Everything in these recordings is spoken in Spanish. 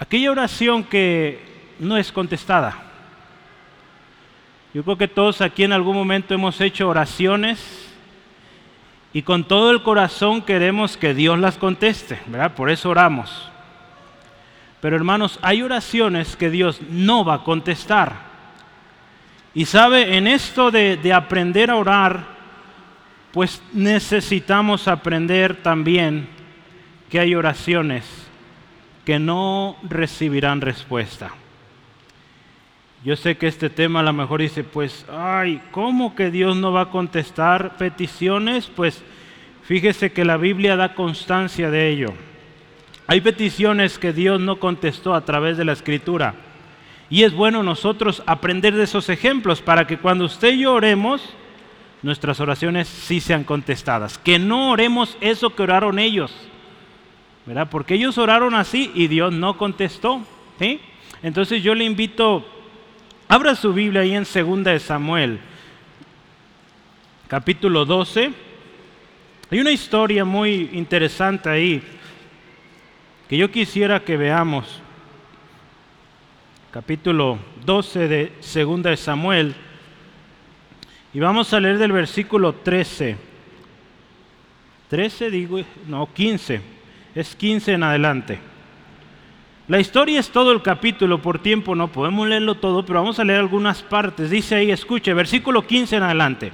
aquella oración que no es contestada. Yo creo que todos aquí en algún momento hemos hecho oraciones y con todo el corazón queremos que Dios las conteste, ¿verdad? Por eso oramos. Pero hermanos, hay oraciones que Dios no va a contestar. Y sabe, en esto de, de aprender a orar, pues necesitamos aprender también que hay oraciones que no recibirán respuesta. Yo sé que este tema a lo mejor dice, pues, ay, ¿cómo que Dios no va a contestar peticiones? Pues fíjese que la Biblia da constancia de ello. Hay peticiones que Dios no contestó a través de la escritura. Y es bueno nosotros aprender de esos ejemplos para que cuando usted y yo oremos, nuestras oraciones sí sean contestadas. Que no oremos eso que oraron ellos. ¿Verdad? Porque ellos oraron así y Dios no contestó. Entonces yo le invito Abra su Biblia ahí en 2 de Samuel, capítulo 12. Hay una historia muy interesante ahí que yo quisiera que veamos. Capítulo 12 de 2 de Samuel. Y vamos a leer del versículo 13. 13 digo, no, 15. Es 15 en adelante. La historia es todo el capítulo, por tiempo no podemos leerlo todo, pero vamos a leer algunas partes. Dice ahí, escuche, versículo 15 en adelante.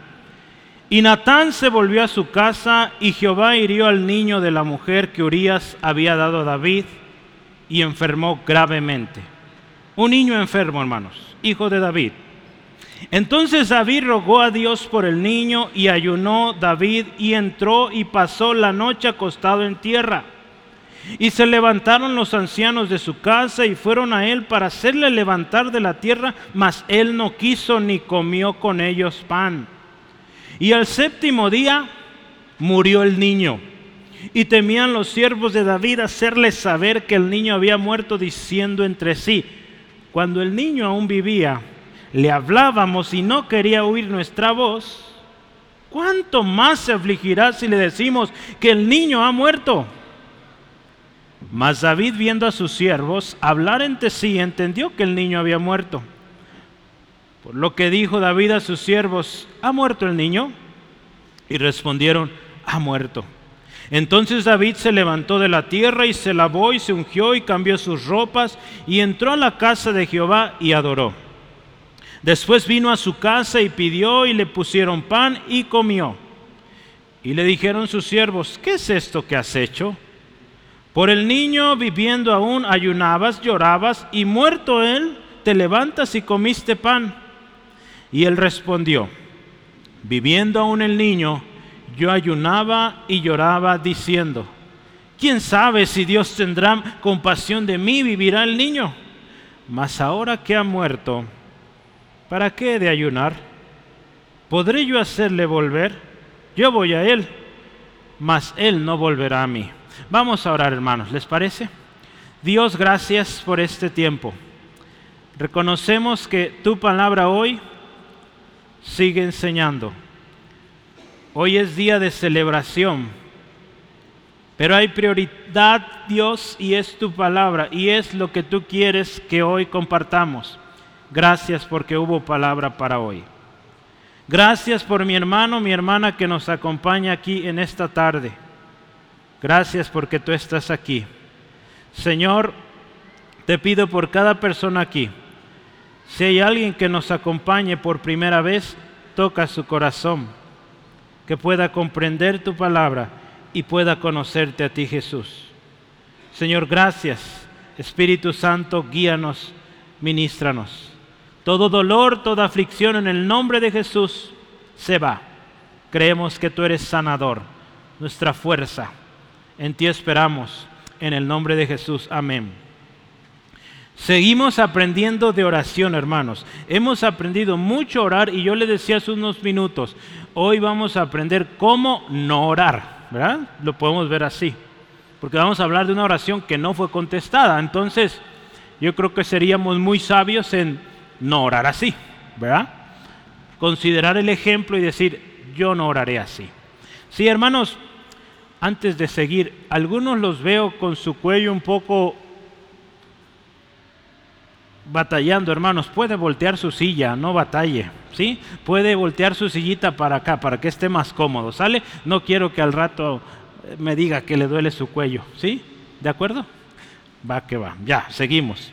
Y Natán se volvió a su casa y Jehová hirió al niño de la mujer que Urias había dado a David y enfermó gravemente. Un niño enfermo, hermanos, hijo de David. Entonces David rogó a Dios por el niño y ayunó David y entró y pasó la noche acostado en tierra. Y se levantaron los ancianos de su casa y fueron a él para hacerle levantar de la tierra, mas él no quiso ni comió con ellos pan. Y al séptimo día murió el niño. Y temían los siervos de David hacerle saber que el niño había muerto, diciendo entre sí, cuando el niño aún vivía, le hablábamos y no quería oír nuestra voz, ¿cuánto más se afligirá si le decimos que el niño ha muerto? Mas David, viendo a sus siervos hablar entre sí, entendió que el niño había muerto. Por lo que dijo David a sus siervos, ¿ha muerto el niño? Y respondieron, ha muerto. Entonces David se levantó de la tierra y se lavó y se ungió y cambió sus ropas y entró a la casa de Jehová y adoró. Después vino a su casa y pidió y le pusieron pan y comió. Y le dijeron sus siervos, ¿qué es esto que has hecho? Por el niño viviendo aún ayunabas, llorabas, y muerto él, te levantas y comiste pan. Y él respondió, viviendo aún el niño, yo ayunaba y lloraba diciendo, ¿quién sabe si Dios tendrá compasión de mí, vivirá el niño? Mas ahora que ha muerto, ¿para qué he de ayunar? ¿Podré yo hacerle volver? Yo voy a él, mas él no volverá a mí. Vamos a orar, hermanos, ¿les parece? Dios, gracias por este tiempo. Reconocemos que tu palabra hoy sigue enseñando. Hoy es día de celebración, pero hay prioridad, Dios, y es tu palabra, y es lo que tú quieres que hoy compartamos. Gracias porque hubo palabra para hoy. Gracias por mi hermano, mi hermana que nos acompaña aquí en esta tarde. Gracias porque tú estás aquí. Señor, te pido por cada persona aquí. Si hay alguien que nos acompañe por primera vez, toca su corazón, que pueda comprender tu palabra y pueda conocerte a ti, Jesús. Señor, gracias. Espíritu Santo, guíanos, ministranos. Todo dolor, toda aflicción en el nombre de Jesús se va. Creemos que tú eres sanador, nuestra fuerza en ti esperamos. En el nombre de Jesús. Amén. Seguimos aprendiendo de oración, hermanos. Hemos aprendido mucho a orar y yo le decía hace unos minutos, hoy vamos a aprender cómo no orar, ¿verdad? Lo podemos ver así, porque vamos a hablar de una oración que no fue contestada. Entonces, yo creo que seríamos muy sabios en no orar así, ¿verdad? Considerar el ejemplo y decir, yo no oraré así. Sí, hermanos, antes de seguir, algunos los veo con su cuello un poco batallando, hermanos, puede voltear su silla, no batalle, ¿sí? Puede voltear su sillita para acá, para que esté más cómodo, ¿sale? No quiero que al rato me diga que le duele su cuello, ¿sí? ¿De acuerdo? Va que va, ya, seguimos.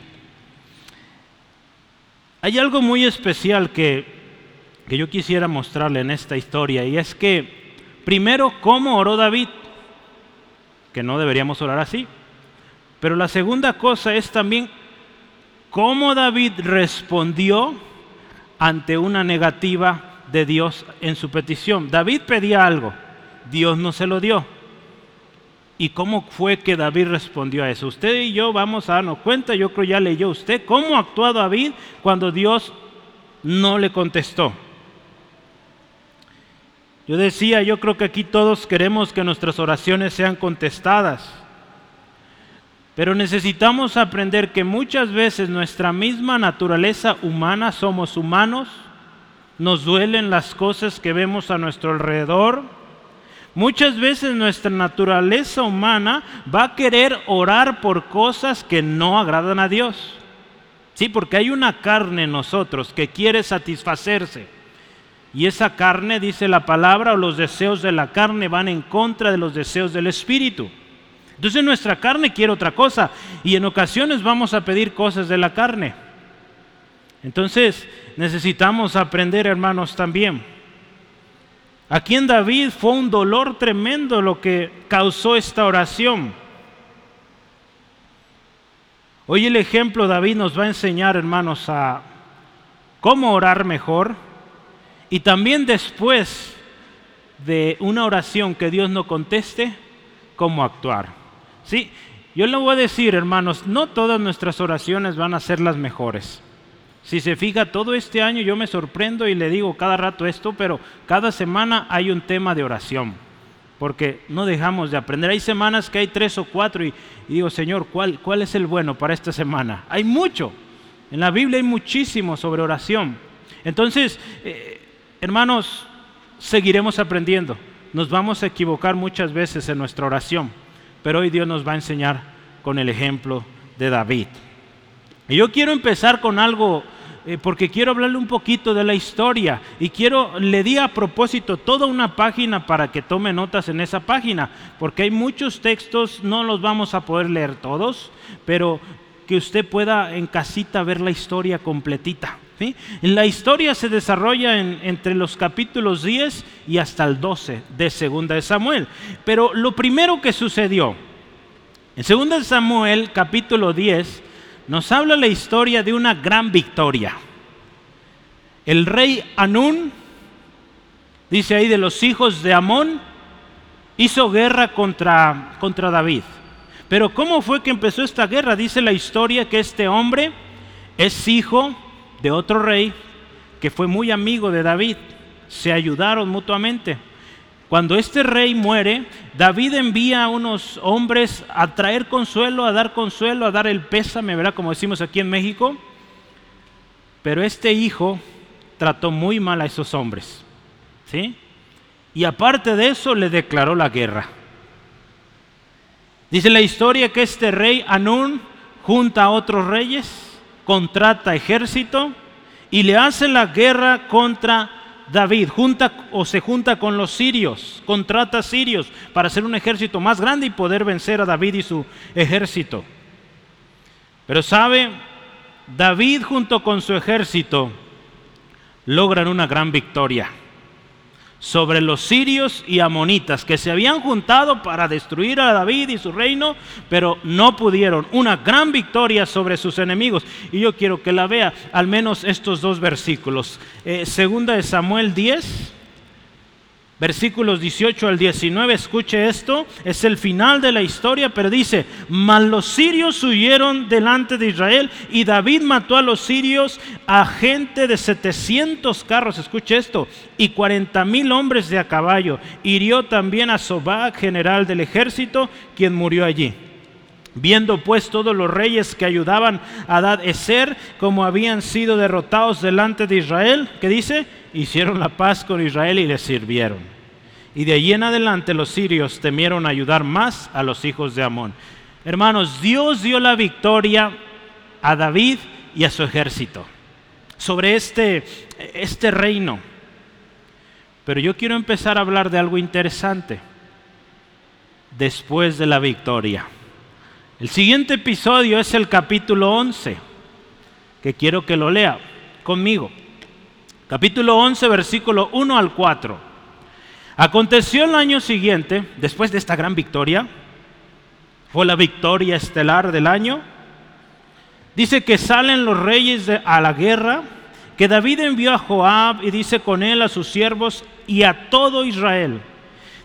Hay algo muy especial que, que yo quisiera mostrarle en esta historia y es que, primero, ¿cómo oró David? Que no deberíamos orar así. Pero la segunda cosa es también cómo David respondió ante una negativa de Dios en su petición. David pedía algo, Dios no se lo dio. ¿Y cómo fue que David respondió a eso? Usted y yo vamos a darnos cuenta, yo creo ya leyó usted, cómo actuó David cuando Dios no le contestó. Yo decía, yo creo que aquí todos queremos que nuestras oraciones sean contestadas. Pero necesitamos aprender que muchas veces nuestra misma naturaleza humana, somos humanos, nos duelen las cosas que vemos a nuestro alrededor. Muchas veces nuestra naturaleza humana va a querer orar por cosas que no agradan a Dios. Sí, porque hay una carne en nosotros que quiere satisfacerse. Y esa carne, dice la palabra, o los deseos de la carne van en contra de los deseos del Espíritu. Entonces nuestra carne quiere otra cosa y en ocasiones vamos a pedir cosas de la carne. Entonces necesitamos aprender, hermanos, también. Aquí en David fue un dolor tremendo lo que causó esta oración. Hoy el ejemplo David nos va a enseñar, hermanos, a cómo orar mejor y también después de una oración que Dios no conteste, cómo actuar. Sí, yo le voy a decir, hermanos, no todas nuestras oraciones van a ser las mejores. Si se fija, todo este año yo me sorprendo y le digo cada rato esto, pero cada semana hay un tema de oración, porque no dejamos de aprender. Hay semanas que hay tres o cuatro y, digo, Señor, ¿cuál, ¿cuál es el bueno para esta semana? Hay mucho. En la Biblia hay muchísimo sobre oración. Entonces, eh, hermanos, seguiremos aprendiendo. Nos vamos a equivocar muchas veces en nuestra oración pero hoy Dios nos va a enseñar con el ejemplo de David. Y yo quiero empezar con algo, eh, porque quiero hablarle un poquito de la historia y quiero, le di a propósito toda una página para que tome notas en esa página, porque hay muchos textos, no los vamos a poder leer todos, pero que usted pueda en casita ver la historia completita. La historia se desarrolla entre los capítulos 10 y hasta el 12 de Segunda de Samuel. Pero lo primero que sucedió, en Segunda de Samuel capítulo 10, nos habla la historia de una gran victoria. El rey Anún, dice ahí de los hijos de Amón, hizo guerra contra, contra David. Pero ¿cómo fue que empezó esta guerra? Dice la historia que este hombre es hijo de otro rey que fue muy amigo de David. Se ayudaron mutuamente. Cuando este rey muere, David envía a unos hombres a traer consuelo, a dar consuelo, a dar el pésame, ¿verdad? Como decimos aquí en México. Pero este hijo trató muy mal a esos hombres. ¿Sí? Y aparte de eso, le declaró la guerra. Dice la historia que este rey Anún junta a otros reyes contrata ejército y le hace la guerra contra David, junta o se junta con los sirios, contrata sirios para hacer un ejército más grande y poder vencer a David y su ejército. Pero sabe, David junto con su ejército logran una gran victoria sobre los sirios y amonitas que se habían juntado para destruir a David y su reino, pero no pudieron. Una gran victoria sobre sus enemigos. Y yo quiero que la vea al menos estos dos versículos. Eh, segunda de Samuel 10, Versículos 18 al 19, escuche esto, es el final de la historia, pero dice, mas los sirios huyeron delante de Israel y David mató a los sirios a gente de 700 carros, escuche esto, y 40 mil hombres de a caballo. Hirió también a Sobac, general del ejército, quien murió allí. Viendo pues todos los reyes que ayudaban a Adad Eser, como habían sido derrotados delante de Israel, ¿qué dice? Hicieron la paz con Israel y le sirvieron. Y de allí en adelante los sirios temieron ayudar más a los hijos de Amón. Hermanos, Dios dio la victoria a David y a su ejército, sobre este, este reino. Pero yo quiero empezar a hablar de algo interesante después de la victoria. El siguiente episodio es el capítulo 11, que quiero que lo lea conmigo. Capítulo 11, versículo 1 al 4. Aconteció el año siguiente, después de esta gran victoria, fue la victoria estelar del año, dice que salen los reyes a la guerra, que David envió a Joab y dice con él a sus siervos y a todo Israel.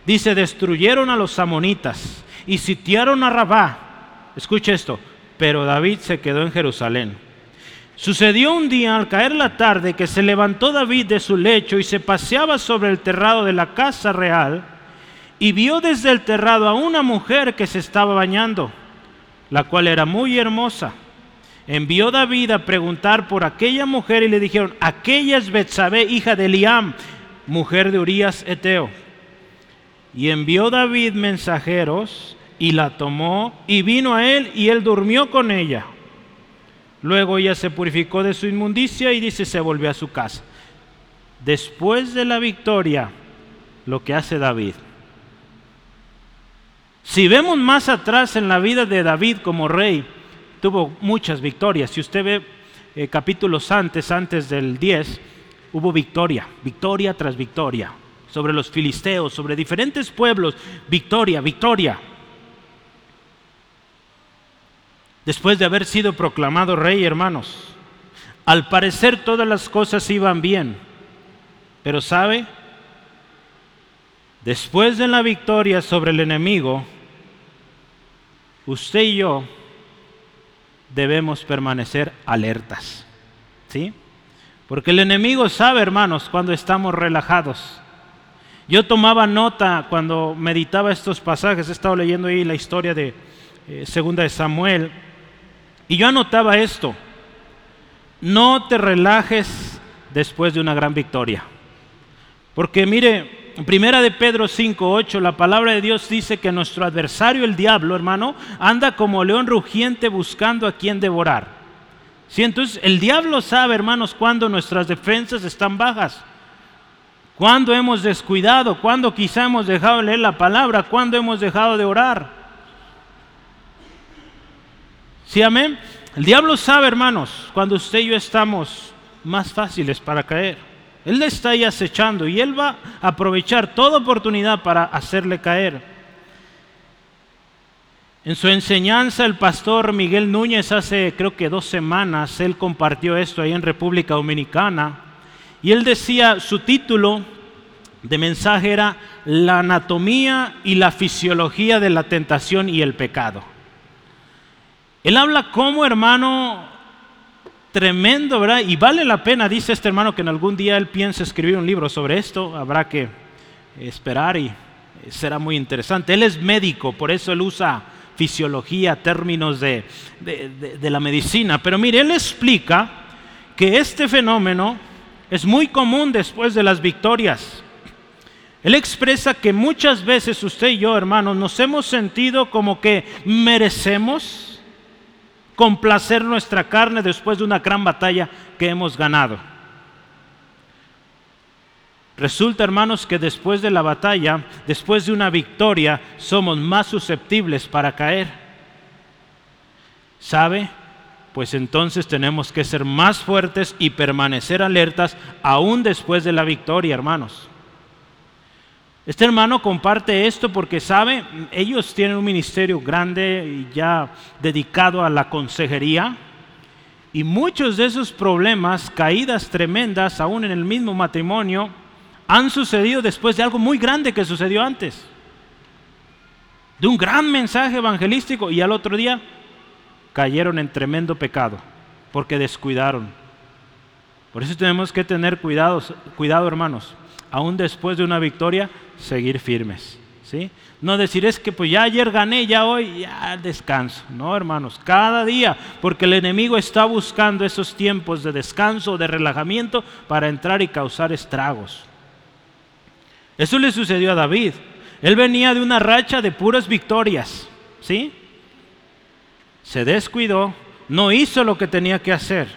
Dice, destruyeron a los amonitas y sitiaron a Rabá. Escuche esto, pero David se quedó en Jerusalén. Sucedió un día al caer la tarde que se levantó David de su lecho y se paseaba sobre el terrado de la casa real y vio desde el terrado a una mujer que se estaba bañando, la cual era muy hermosa. Envió David a preguntar por aquella mujer y le dijeron, aquella es Betsabé, hija de Eliam, mujer de Urías Eteo. Y envió David mensajeros y la tomó y vino a él y él durmió con ella. Luego ella se purificó de su inmundicia y dice se volvió a su casa. Después de la victoria, lo que hace David. Si vemos más atrás en la vida de David como rey, tuvo muchas victorias. Si usted ve eh, capítulos antes, antes del 10, hubo victoria, victoria tras victoria, sobre los filisteos, sobre diferentes pueblos, victoria, victoria. Después de haber sido proclamado rey, hermanos. Al parecer todas las cosas iban bien, pero ¿sabe? Después de la victoria sobre el enemigo, usted y yo debemos permanecer alertas. ¿Sí? Porque el enemigo sabe, hermanos, cuando estamos relajados. Yo tomaba nota cuando meditaba estos pasajes, he estado leyendo ahí la historia de eh, Segunda de Samuel, y yo anotaba esto, no te relajes después de una gran victoria. Porque mire, en primera de Pedro 5:8 la palabra de Dios dice que nuestro adversario el diablo, hermano, anda como león rugiente buscando a quien devorar. Sí, entonces el diablo sabe, hermanos, cuando nuestras defensas están bajas. Cuando hemos descuidado, cuando quizá hemos dejado de leer la palabra, cuando hemos dejado de orar. ¿Sí, amén? El diablo sabe, hermanos, cuando usted y yo estamos más fáciles para caer. Él le está ahí acechando y él va a aprovechar toda oportunidad para hacerle caer. En su enseñanza, el pastor Miguel Núñez hace creo que dos semanas, él compartió esto ahí en República Dominicana y él decía, su título de mensaje era La anatomía y la fisiología de la tentación y el pecado. Él habla como hermano tremendo, ¿verdad? Y vale la pena, dice este hermano, que en algún día él piense escribir un libro sobre esto. Habrá que esperar y será muy interesante. Él es médico, por eso él usa fisiología, términos de, de la medicina. Pero mire, él explica que este fenómeno es muy común después de las victorias. Él expresa que muchas veces usted y yo, hermanos, nos hemos sentido como que merecemos complacer nuestra carne después de una gran batalla que hemos ganado. Resulta, hermanos, que después de la batalla, después de una victoria, somos más susceptibles para caer. ¿Sabe? Pues entonces tenemos que ser más fuertes y permanecer alertas aún después de la victoria, hermanos. Este hermano comparte esto porque sabe, ellos tienen un ministerio grande y ya dedicado a la consejería y muchos de esos problemas, caídas tremendas, aún en el mismo matrimonio, han sucedido después de algo muy grande que sucedió antes. De un gran mensaje evangelístico y al otro día cayeron en tremendo pecado porque descuidaron. Por eso tenemos que tener cuidado, cuidado hermanos aún después de una victoria, seguir firmes. ¿sí? No decir es que pues ya ayer gané, ya hoy, ya descanso. No, hermanos, cada día, porque el enemigo está buscando esos tiempos de descanso, de relajamiento, para entrar y causar estragos. Eso le sucedió a David. Él venía de una racha de puras victorias. ¿sí? Se descuidó, no hizo lo que tenía que hacer.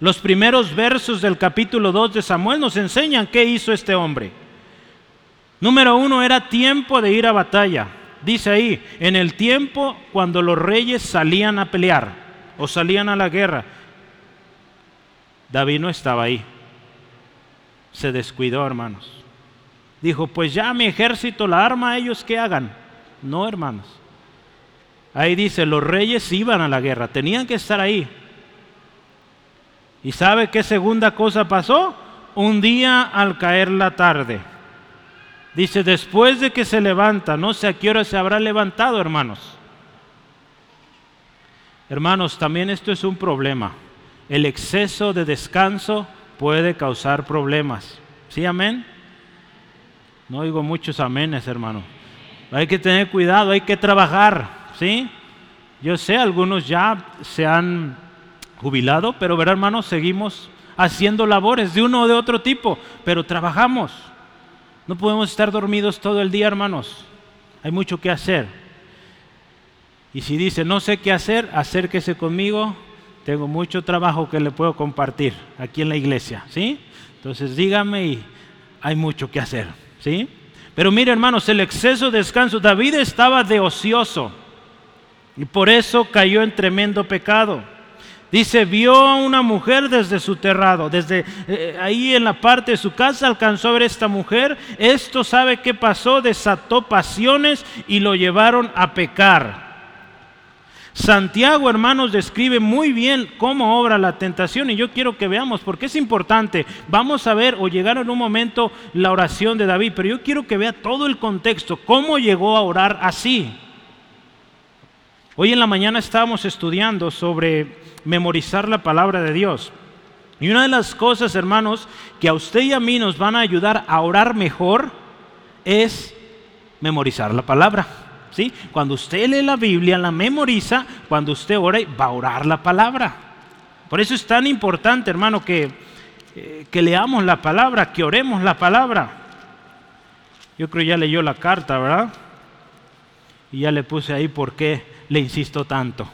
Los primeros versos del capítulo 2 de Samuel nos enseñan qué hizo este hombre. Número uno, era tiempo de ir a batalla. Dice ahí, en el tiempo cuando los reyes salían a pelear o salían a la guerra, David no estaba ahí. Se descuidó, hermanos. Dijo, pues ya mi ejército la arma, ellos que hagan. No, hermanos. Ahí dice, los reyes iban a la guerra, tenían que estar ahí. ¿Y sabe qué segunda cosa pasó? Un día al caer la tarde. Dice, después de que se levanta, no sé a qué hora se habrá levantado, hermanos. Hermanos, también esto es un problema. El exceso de descanso puede causar problemas. ¿Sí, amén? No oigo muchos amenes, hermano. Hay que tener cuidado, hay que trabajar, ¿sí? Yo sé, algunos ya se han jubilado, pero verá, hermanos, seguimos haciendo labores de uno o de otro tipo, pero trabajamos. No podemos estar dormidos todo el día, hermanos. Hay mucho que hacer. Y si dice, no sé qué hacer, acérquese conmigo. Tengo mucho trabajo que le puedo compartir aquí en la iglesia, ¿sí? Entonces dígame y hay mucho que hacer, ¿sí? Pero mire, hermanos, el exceso de descanso, David estaba de ocioso y por eso cayó en tremendo pecado. Dice, vio a una mujer desde su terrado, desde eh, ahí en la parte de su casa alcanzó a ver esta mujer. Esto sabe qué pasó, desató pasiones y lo llevaron a pecar. Santiago, hermanos, describe muy bien cómo obra la tentación y yo quiero que veamos, porque es importante. Vamos a ver o llegar en un momento la oración de David, pero yo quiero que vea todo el contexto, cómo llegó a orar así. Hoy en la mañana estábamos estudiando sobre memorizar la palabra de Dios. Y una de las cosas, hermanos, que a usted y a mí nos van a ayudar a orar mejor es memorizar la palabra. ¿Sí? Cuando usted lee la Biblia, la memoriza, cuando usted ora, va a orar la palabra. Por eso es tan importante, hermano, que, eh, que leamos la palabra, que oremos la palabra. Yo creo ya leyó la carta, ¿verdad? Y ya le puse ahí por qué le insisto tanto.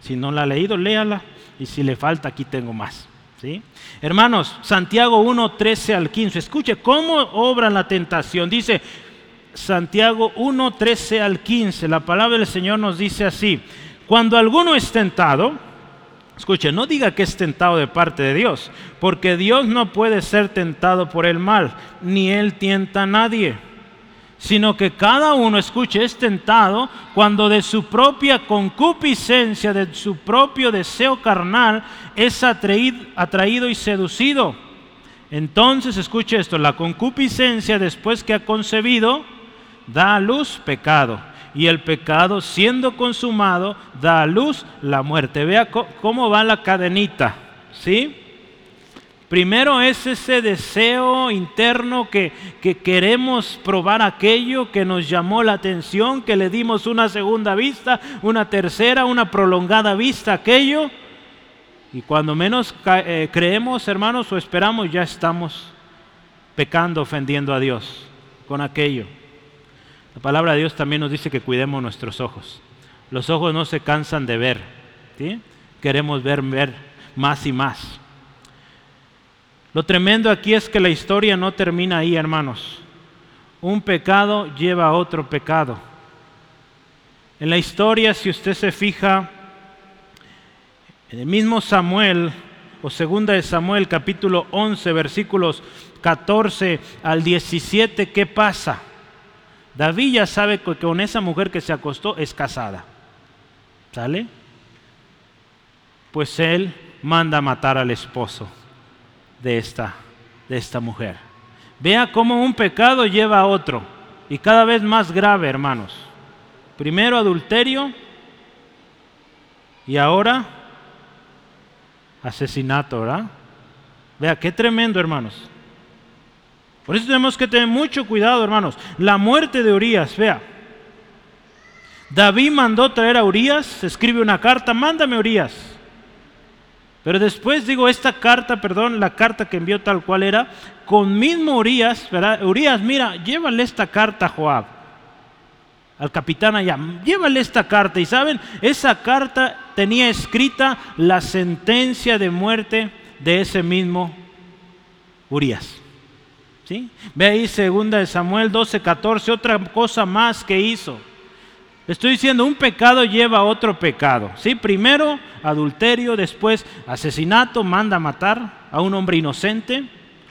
Si no la ha leído, léala. Y si le falta, aquí tengo más. ¿sí? Hermanos, Santiago 1, 13 al 15. Escuche cómo obra la tentación. Dice Santiago 1, 13 al 15. La palabra del Señor nos dice así. Cuando alguno es tentado, escuche, no diga que es tentado de parte de Dios, porque Dios no puede ser tentado por el mal, ni Él tienta a nadie sino que cada uno, escuche, es tentado cuando de su propia concupiscencia, de su propio deseo carnal, es atraído, y seducido. Entonces, escuche esto, la concupiscencia después que ha concebido, da a luz pecado. Y el pecado, siendo consumado, da a luz la muerte. Vea cómo va la cadenita, ¿sí? Primero es ese deseo interno que, queremos probar aquello que nos llamó la atención, que le dimos una segunda vista, una tercera, una prolongada vista aquello. Y cuando menos eh, creemos, hermanos, o esperamos, ya estamos pecando, ofendiendo a Dios con aquello. La palabra de Dios también nos dice que cuidemos nuestros ojos. Los ojos no se cansan de ver. Queremos ver, ver más y más. Lo tremendo aquí es que la historia no termina ahí, hermanos. Un pecado lleva a otro pecado. En la historia, si usted se fija, en el mismo Samuel, o segunda de Samuel, capítulo 11, versículos 14 al 17, ¿qué pasa? David ya sabe que con esa mujer que se acostó es casada. ¿Sale? Pues él manda matar al esposo de esta, de esta mujer. Vea cómo un pecado lleva a otro y cada vez más grave, hermanos. Primero adulterio y ahora asesinato, ¿verdad? Vea qué tremendo, hermanos. Por eso tenemos que tener mucho cuidado, hermanos. La muerte de Urias, vea. David mandó traer a Urias, escribe una carta, mándame Urias. Pero después digo, esta carta, perdón, la carta que envió tal cual era, con mismo Urias, ¿verdad? Urias, mira, llévale esta carta a Joab, al capitán allá, llévale esta carta. Y saben, esa carta tenía escrita la sentencia de muerte de ese mismo Urias. ¿Sí? Ve ahí segunda de Samuel 12, 14, otra cosa más que hizo. Estoy diciendo, un pecado lleva a otro pecado. ¿sí? Primero adulterio, después asesinato, manda a matar a un hombre inocente,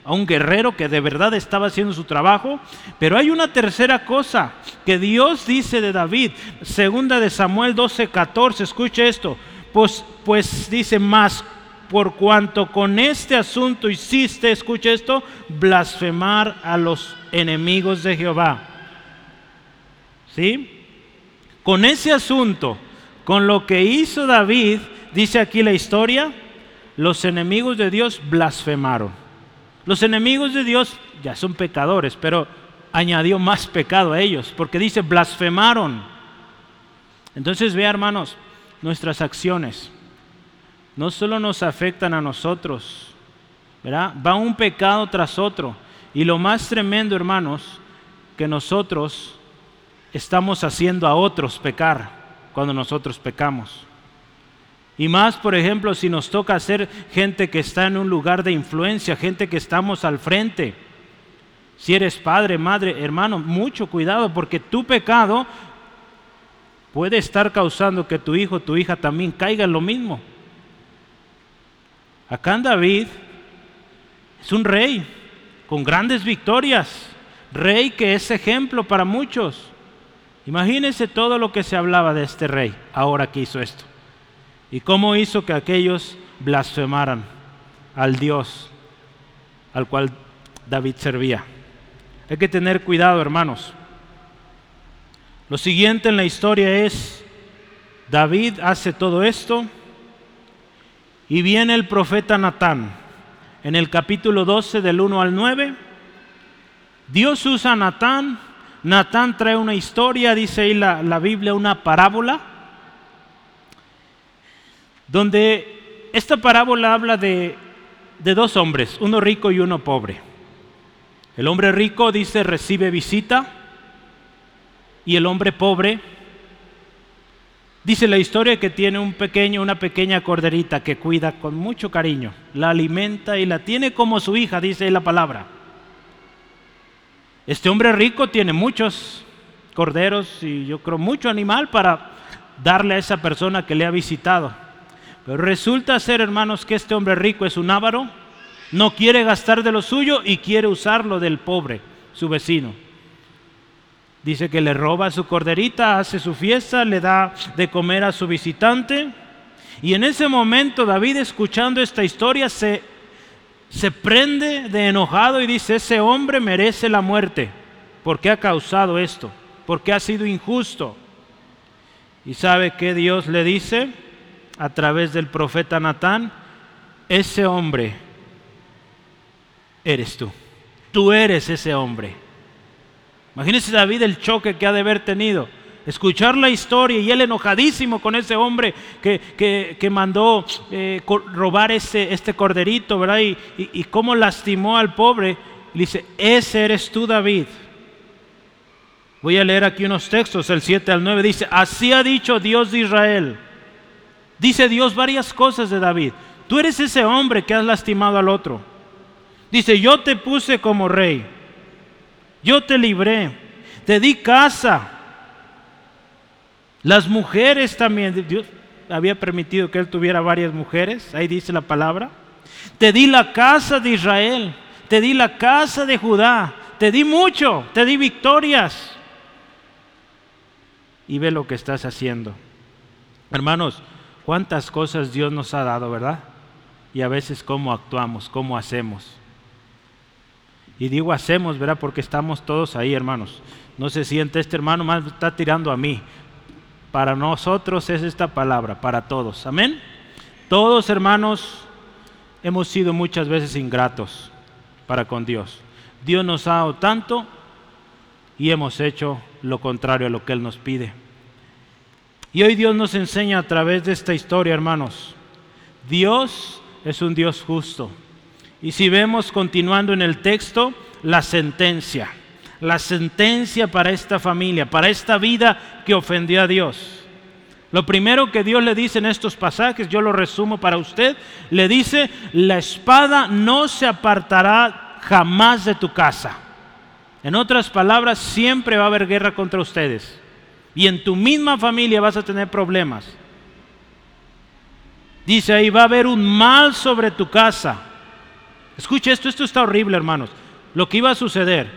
a un guerrero que de verdad estaba haciendo su trabajo. Pero hay una tercera cosa que Dios dice de David, segunda de Samuel 12, 14, escuche esto, pues, pues dice más, por cuanto con este asunto hiciste, escuche esto, blasfemar a los enemigos de Jehová. ¿Sí? Con ese asunto, con lo que hizo David, dice aquí la historia, los enemigos de Dios blasfemaron. Los enemigos de Dios ya son pecadores, pero añadió más pecado a ellos, porque dice blasfemaron. Entonces vea hermanos, nuestras acciones no solo nos afectan a nosotros, ¿verdad? Va un pecado tras otro. Y lo más tremendo, hermanos, que nosotros estamos haciendo a otros pecar cuando nosotros pecamos. Y más, por ejemplo, si nos toca ser gente que está en un lugar de influencia, gente que estamos al frente. Si eres padre, madre, hermano, mucho cuidado porque tu pecado puede estar causando que tu hijo, tu hija también caiga en lo mismo. Acá en David es un rey con grandes victorias, rey que es ejemplo para muchos. Imagínense todo lo que se hablaba de este rey ahora que hizo esto. Y cómo hizo que aquellos blasfemaran al Dios al cual David servía. Hay que tener cuidado, hermanos. Lo siguiente en la historia es, David hace todo esto y viene el profeta Natán. En el capítulo 12 del 1 al 9, Dios usa a Natán Natán trae una historia, dice ahí la, Biblia, una parábola, donde esta parábola habla de, de dos hombres, uno rico y uno pobre. El hombre rico dice recibe visita y el hombre pobre dice la historia que tiene un pequeño, una pequeña corderita que cuida con mucho cariño, la alimenta y la tiene como su hija, dice la palabra. Este hombre rico tiene muchos corderos y yo creo mucho animal para darle a esa persona que le ha visitado. Pero resulta ser, hermanos, que este hombre rico es un ávaro, no quiere gastar de lo suyo y quiere usarlo del pobre, su vecino. Dice que le roba su corderita, hace su fiesta, le da de comer a su visitante. Y en ese momento David, escuchando esta historia, se se prende de enojado y dice, ese hombre merece la muerte. porque ha causado esto? porque ha sido injusto? ¿Y sabe qué Dios le dice a través del profeta Natán? Ese hombre eres tú. Tú eres ese hombre. Imagínese David el choque que ha de haber tenido escuchar la historia y él enojadísimo con ese hombre que, que, mandó eh, robar ese, este corderito, ¿verdad? Y, y, cómo lastimó al pobre. Dice, ese eres tú, David. Voy a leer aquí unos textos, el 7 al 9 dice, así ha dicho Dios de Israel. Dice Dios varias cosas de David. Tú eres ese hombre que has lastimado al otro. Dice, yo te puse como rey. Yo te libré. Te di casa las mujeres también, Dios había permitido que él tuviera varias mujeres, ahí dice la palabra. Te di la casa de Israel, te di la casa de Judá, te di mucho, te di victorias. Y ve lo que estás haciendo. Hermanos, cuántas cosas Dios nos ha dado, ¿verdad? Y a veces cómo actuamos, cómo hacemos. Y digo hacemos, ¿verdad? Porque estamos todos ahí, hermanos. No se siente este hermano más está tirando a mí. Para nosotros es esta palabra, para todos. Amén. Todos hermanos hemos sido muchas veces ingratos para con Dios. Dios nos ha dado tanto y hemos hecho lo contrario a lo que Él nos pide. Y hoy Dios nos enseña a través de esta historia, hermanos. Dios es un Dios justo. Y si vemos continuando en el texto, la sentencia la sentencia para esta familia, para esta vida que ofendió a Dios. Lo primero que Dios le dice en estos pasajes, yo lo resumo para usted, le dice, la espada no se apartará jamás de tu casa. En otras palabras, siempre va a haber guerra contra ustedes. Y en tu misma familia vas a tener problemas. Dice ahí, va a haber un mal sobre tu casa. Escuche esto, esto está horrible, hermanos. Lo que iba a suceder,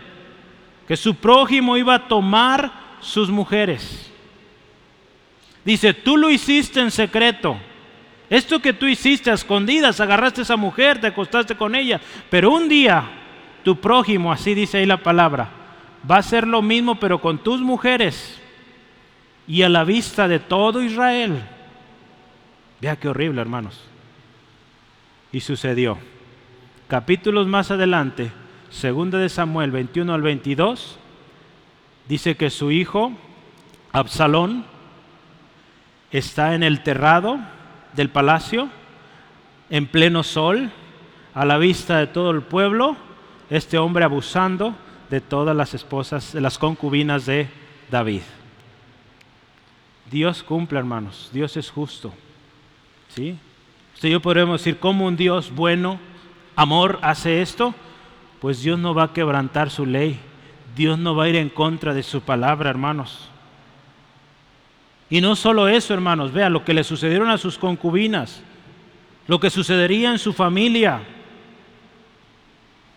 que su prójimo iba a tomar sus mujeres Dice, tú lo hiciste en secreto. Esto que tú hiciste a escondidas, agarraste a esa mujer, te acostaste con ella. Pero un día, tu prójimo, así dice ahí la palabra, va a hacer lo mismo, pero con tus mujeres y a la vista de todo Israel. Vea qué horrible, hermanos. Y sucedió. Capítulos más adelante, segunda de Samuel 21 al 22, dice que su hijo, Absalón, está en el terrado del palacio, en pleno sol, a la vista de todo el pueblo, este hombre abusando de todas las esposas, de las concubinas de David. Dios cumple, hermanos, Dios es justo. ¿Sí? Yo podremos decir, ¿cómo un Dios bueno, amor, hace esto? Pues Dios no va a quebrantar su ley. Dios no va a ir en contra de su palabra, hermanos. Y no solo eso, hermanos, vea lo que le sucedieron a sus concubinas, lo que sucedería en su familia.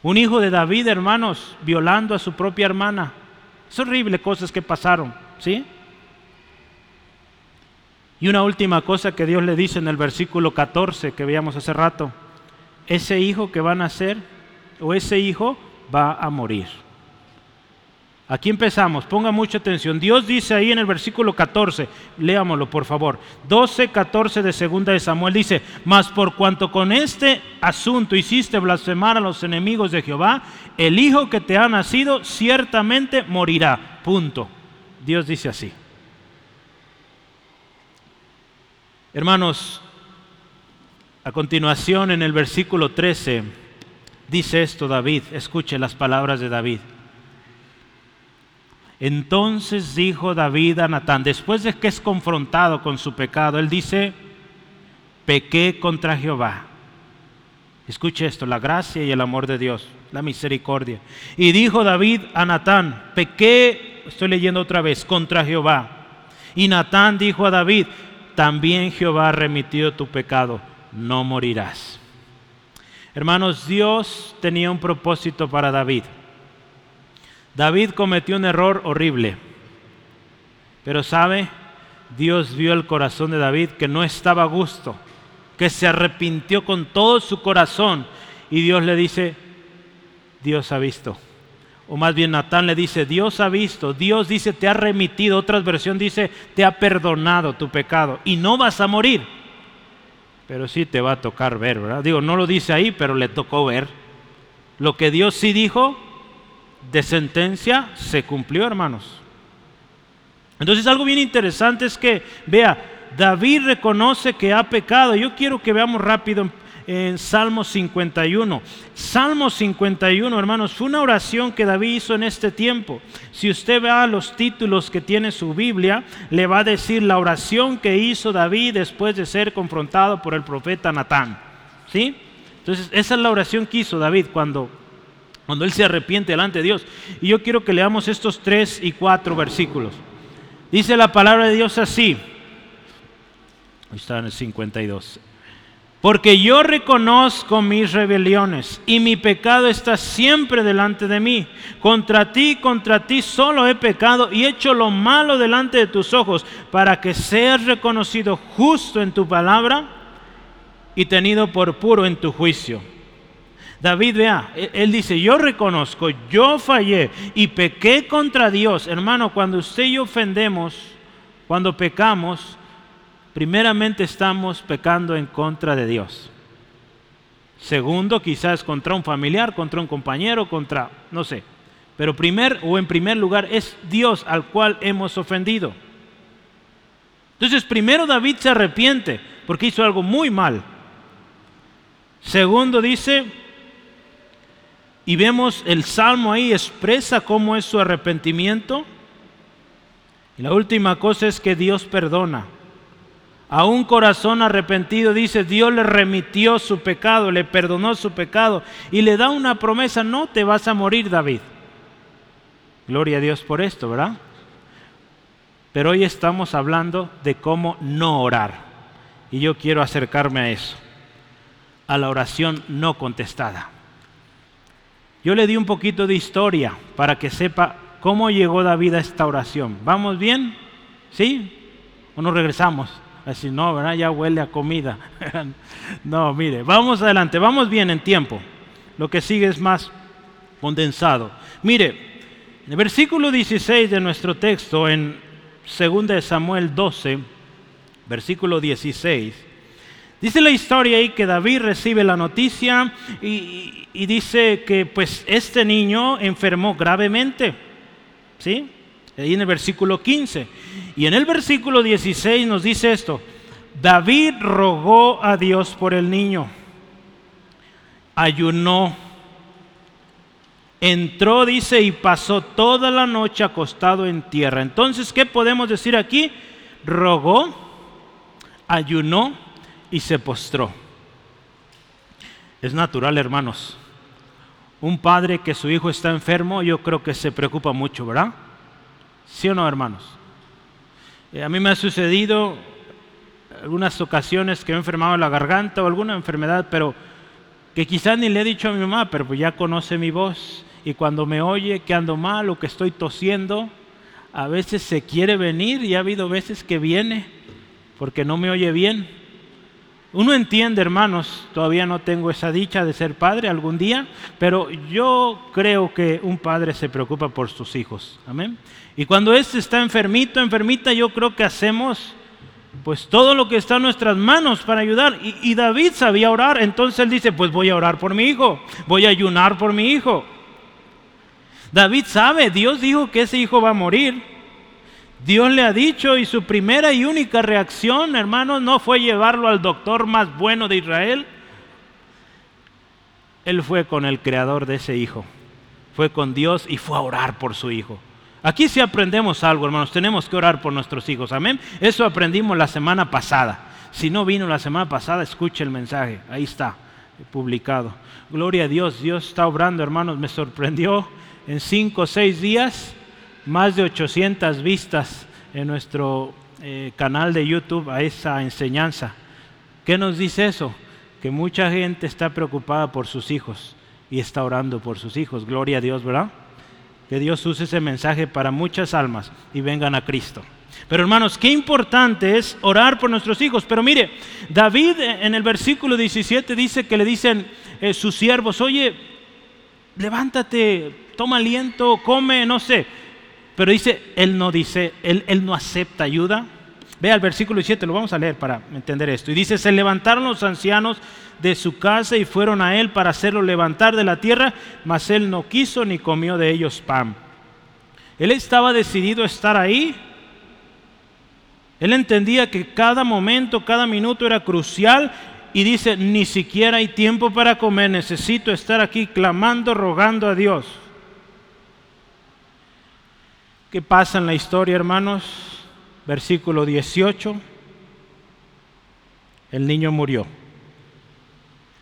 Un hijo de David, hermanos, violando a su propia hermana. Es horrible cosas que pasaron, ¿sí? Y una última cosa que Dios le dice en el versículo 14 que veíamos hace rato. Ese hijo que van a nacer, o ese hijo va a morir. Aquí empezamos, ponga mucha atención. Dios dice ahí en el versículo 14, leámoslo por favor, 12, 14 de segunda de Samuel dice, mas por cuanto con este asunto hiciste blasfemar a los enemigos de Jehová, el hijo que te ha nacido ciertamente morirá. Punto. Dios dice así. Hermanos, a continuación en el versículo 13 dice esto David, escuche las palabras de David. Entonces dijo David a Natán, después de que es confrontado con su pecado, él dice, pequé contra Jehová. Escuche esto, la gracia y el amor de Dios, la misericordia. Y dijo David a Natán, pequé, estoy leyendo otra vez, contra Jehová. Y Natán dijo a David, también Jehová ha remitido tu pecado, no morirás. Hermanos, Dios tenía un propósito para David. David cometió un error horrible. Pero sabe, Dios vio el corazón de David que no estaba a gusto, que se arrepintió con todo su corazón. Y Dios le dice, Dios ha visto. O más bien Natán le dice, Dios ha visto, Dios dice, te ha remitido. Otra versión dice, te ha perdonado tu pecado y no vas a morir. Pero sí te va a tocar ver, ¿verdad? Digo, no lo dice ahí, pero le tocó ver. Lo que Dios sí dijo, de sentencia se cumplió, hermanos. Entonces algo bien interesante es que, vea, David reconoce que ha pecado. Yo quiero que veamos rápido en, Salmo 51. Salmo 51, hermanos, fue una oración que David hizo en este tiempo. Si usted vea los títulos que tiene su Biblia, le va a decir la oración que hizo David después de ser confrontado por el profeta Natán. ¿Sí? Entonces, esa es la oración que hizo David cuando cuando él se arrepiente delante de Dios. Y yo quiero que leamos estos tres y cuatro versículos. Dice la palabra de Dios así. Está en el 52. Porque yo reconozco mis rebeliones y mi pecado está siempre delante de mí. Contra ti, contra ti solo he pecado y hecho lo malo delante de tus ojos para que seas reconocido justo en tu palabra y tenido por puro en tu juicio. David, vea, él dice, yo reconozco, yo fallé y pequé contra Dios. Hermano, cuando usted y yo ofendemos, cuando pecamos, primeramente estamos pecando en contra de Dios. Segundo, quizás contra un familiar, contra un compañero, contra, no sé. Pero primer o en primer lugar es Dios al cual hemos ofendido. Entonces, primero David se arrepiente porque hizo algo muy mal. Segundo dice, y vemos el salmo ahí expresa cómo es su arrepentimiento. Y la última cosa es que Dios perdona. A un corazón arrepentido, dice, Dios le remitió su pecado, le perdonó su pecado y le da una promesa, no te vas a morir, David. Gloria a Dios por esto, ¿verdad? Pero hoy estamos hablando de cómo no orar. Y yo quiero acercarme a eso, a la oración no contestada. Yo le di un poquito de historia para que sepa cómo llegó David a esta oración. ¿Vamos bien? ¿Sí? ¿O nos regresamos? Así, no, ¿verdad? Ya huele a comida. no, mire, vamos adelante, vamos bien en tiempo. Lo que sigue es más condensado. Mire, en el versículo 16 de nuestro texto, en 2 Samuel 12, versículo 16, dice la historia ahí que David recibe la noticia y, y dice que pues este niño enfermó gravemente. ¿Sí? Ahí en el versículo 15. Y en el versículo 16 nos dice esto, David rogó a Dios por el niño, ayunó, entró, dice, y pasó toda la noche acostado en tierra. Entonces, ¿qué podemos decir aquí? Rogó, ayunó y se postró. Es natural, hermanos. Un padre que su hijo está enfermo, yo creo que se preocupa mucho, ¿verdad? ¿Sí o no, hermanos? Eh, a mí me ha sucedido algunas ocasiones que he enfermado la garganta o alguna enfermedad, pero que quizás ni le he dicho a mi mamá, pero pues ya conoce mi voz y cuando me oye que ando mal o que estoy tosiendo, a veces se quiere venir y ha habido veces que viene porque no me oye bien. Uno entiende, hermanos, todavía no tengo esa dicha de ser padre algún día, pero yo creo que un padre se preocupa por sus hijos. Amén. Y cuando éste está enfermito, enfermita, yo creo que hacemos pues todo lo que está en nuestras manos para ayudar. Y, David sabía orar, entonces él dice, pues voy a orar por mi hijo, voy a ayunar por mi hijo. David sabe, Dios dijo que ese hijo va a morir. Dios le ha dicho y su primera y única reacción, hermanos, no fue llevarlo al doctor más bueno de Israel. Él fue con el creador de ese hijo. Fue con Dios y fue a orar por su hijo. Aquí sí aprendemos algo, hermanos. Tenemos que orar por nuestros hijos. Amén. Eso aprendimos la semana pasada. Si no vino la semana pasada, escuche el mensaje. Ahí está, publicado. Gloria a Dios. Dios está obrando, hermanos. Me sorprendió en cinco o seis días más de 800 vistas en nuestro eh, canal de YouTube a esa enseñanza. ¿Qué nos dice eso? Que mucha gente está preocupada por sus hijos y está orando por sus hijos. Gloria a Dios, ¿verdad? Que Dios use ese mensaje para muchas almas y vengan a Cristo. Pero hermanos, qué importante es orar por nuestros hijos. Pero mire, David en el versículo 17 dice que le dicen eh, sus siervos, oye, levántate, toma aliento, come, no sé. Pero dice, él no dice, él, él no acepta ayuda. Vea el versículo 17, lo vamos a leer para entender esto. Y dice, se levantaron los ancianos de su casa y fueron a él para hacerlo levantar de la tierra, mas él no quiso ni comió de ellos pan. Él estaba decidido a estar ahí. Él entendía que cada momento, cada minuto era crucial y dice, ni siquiera hay tiempo para comer, necesito estar aquí clamando, rogando a Dios. ¿Qué pasa en la historia, hermanos? Versículo 18. El niño murió.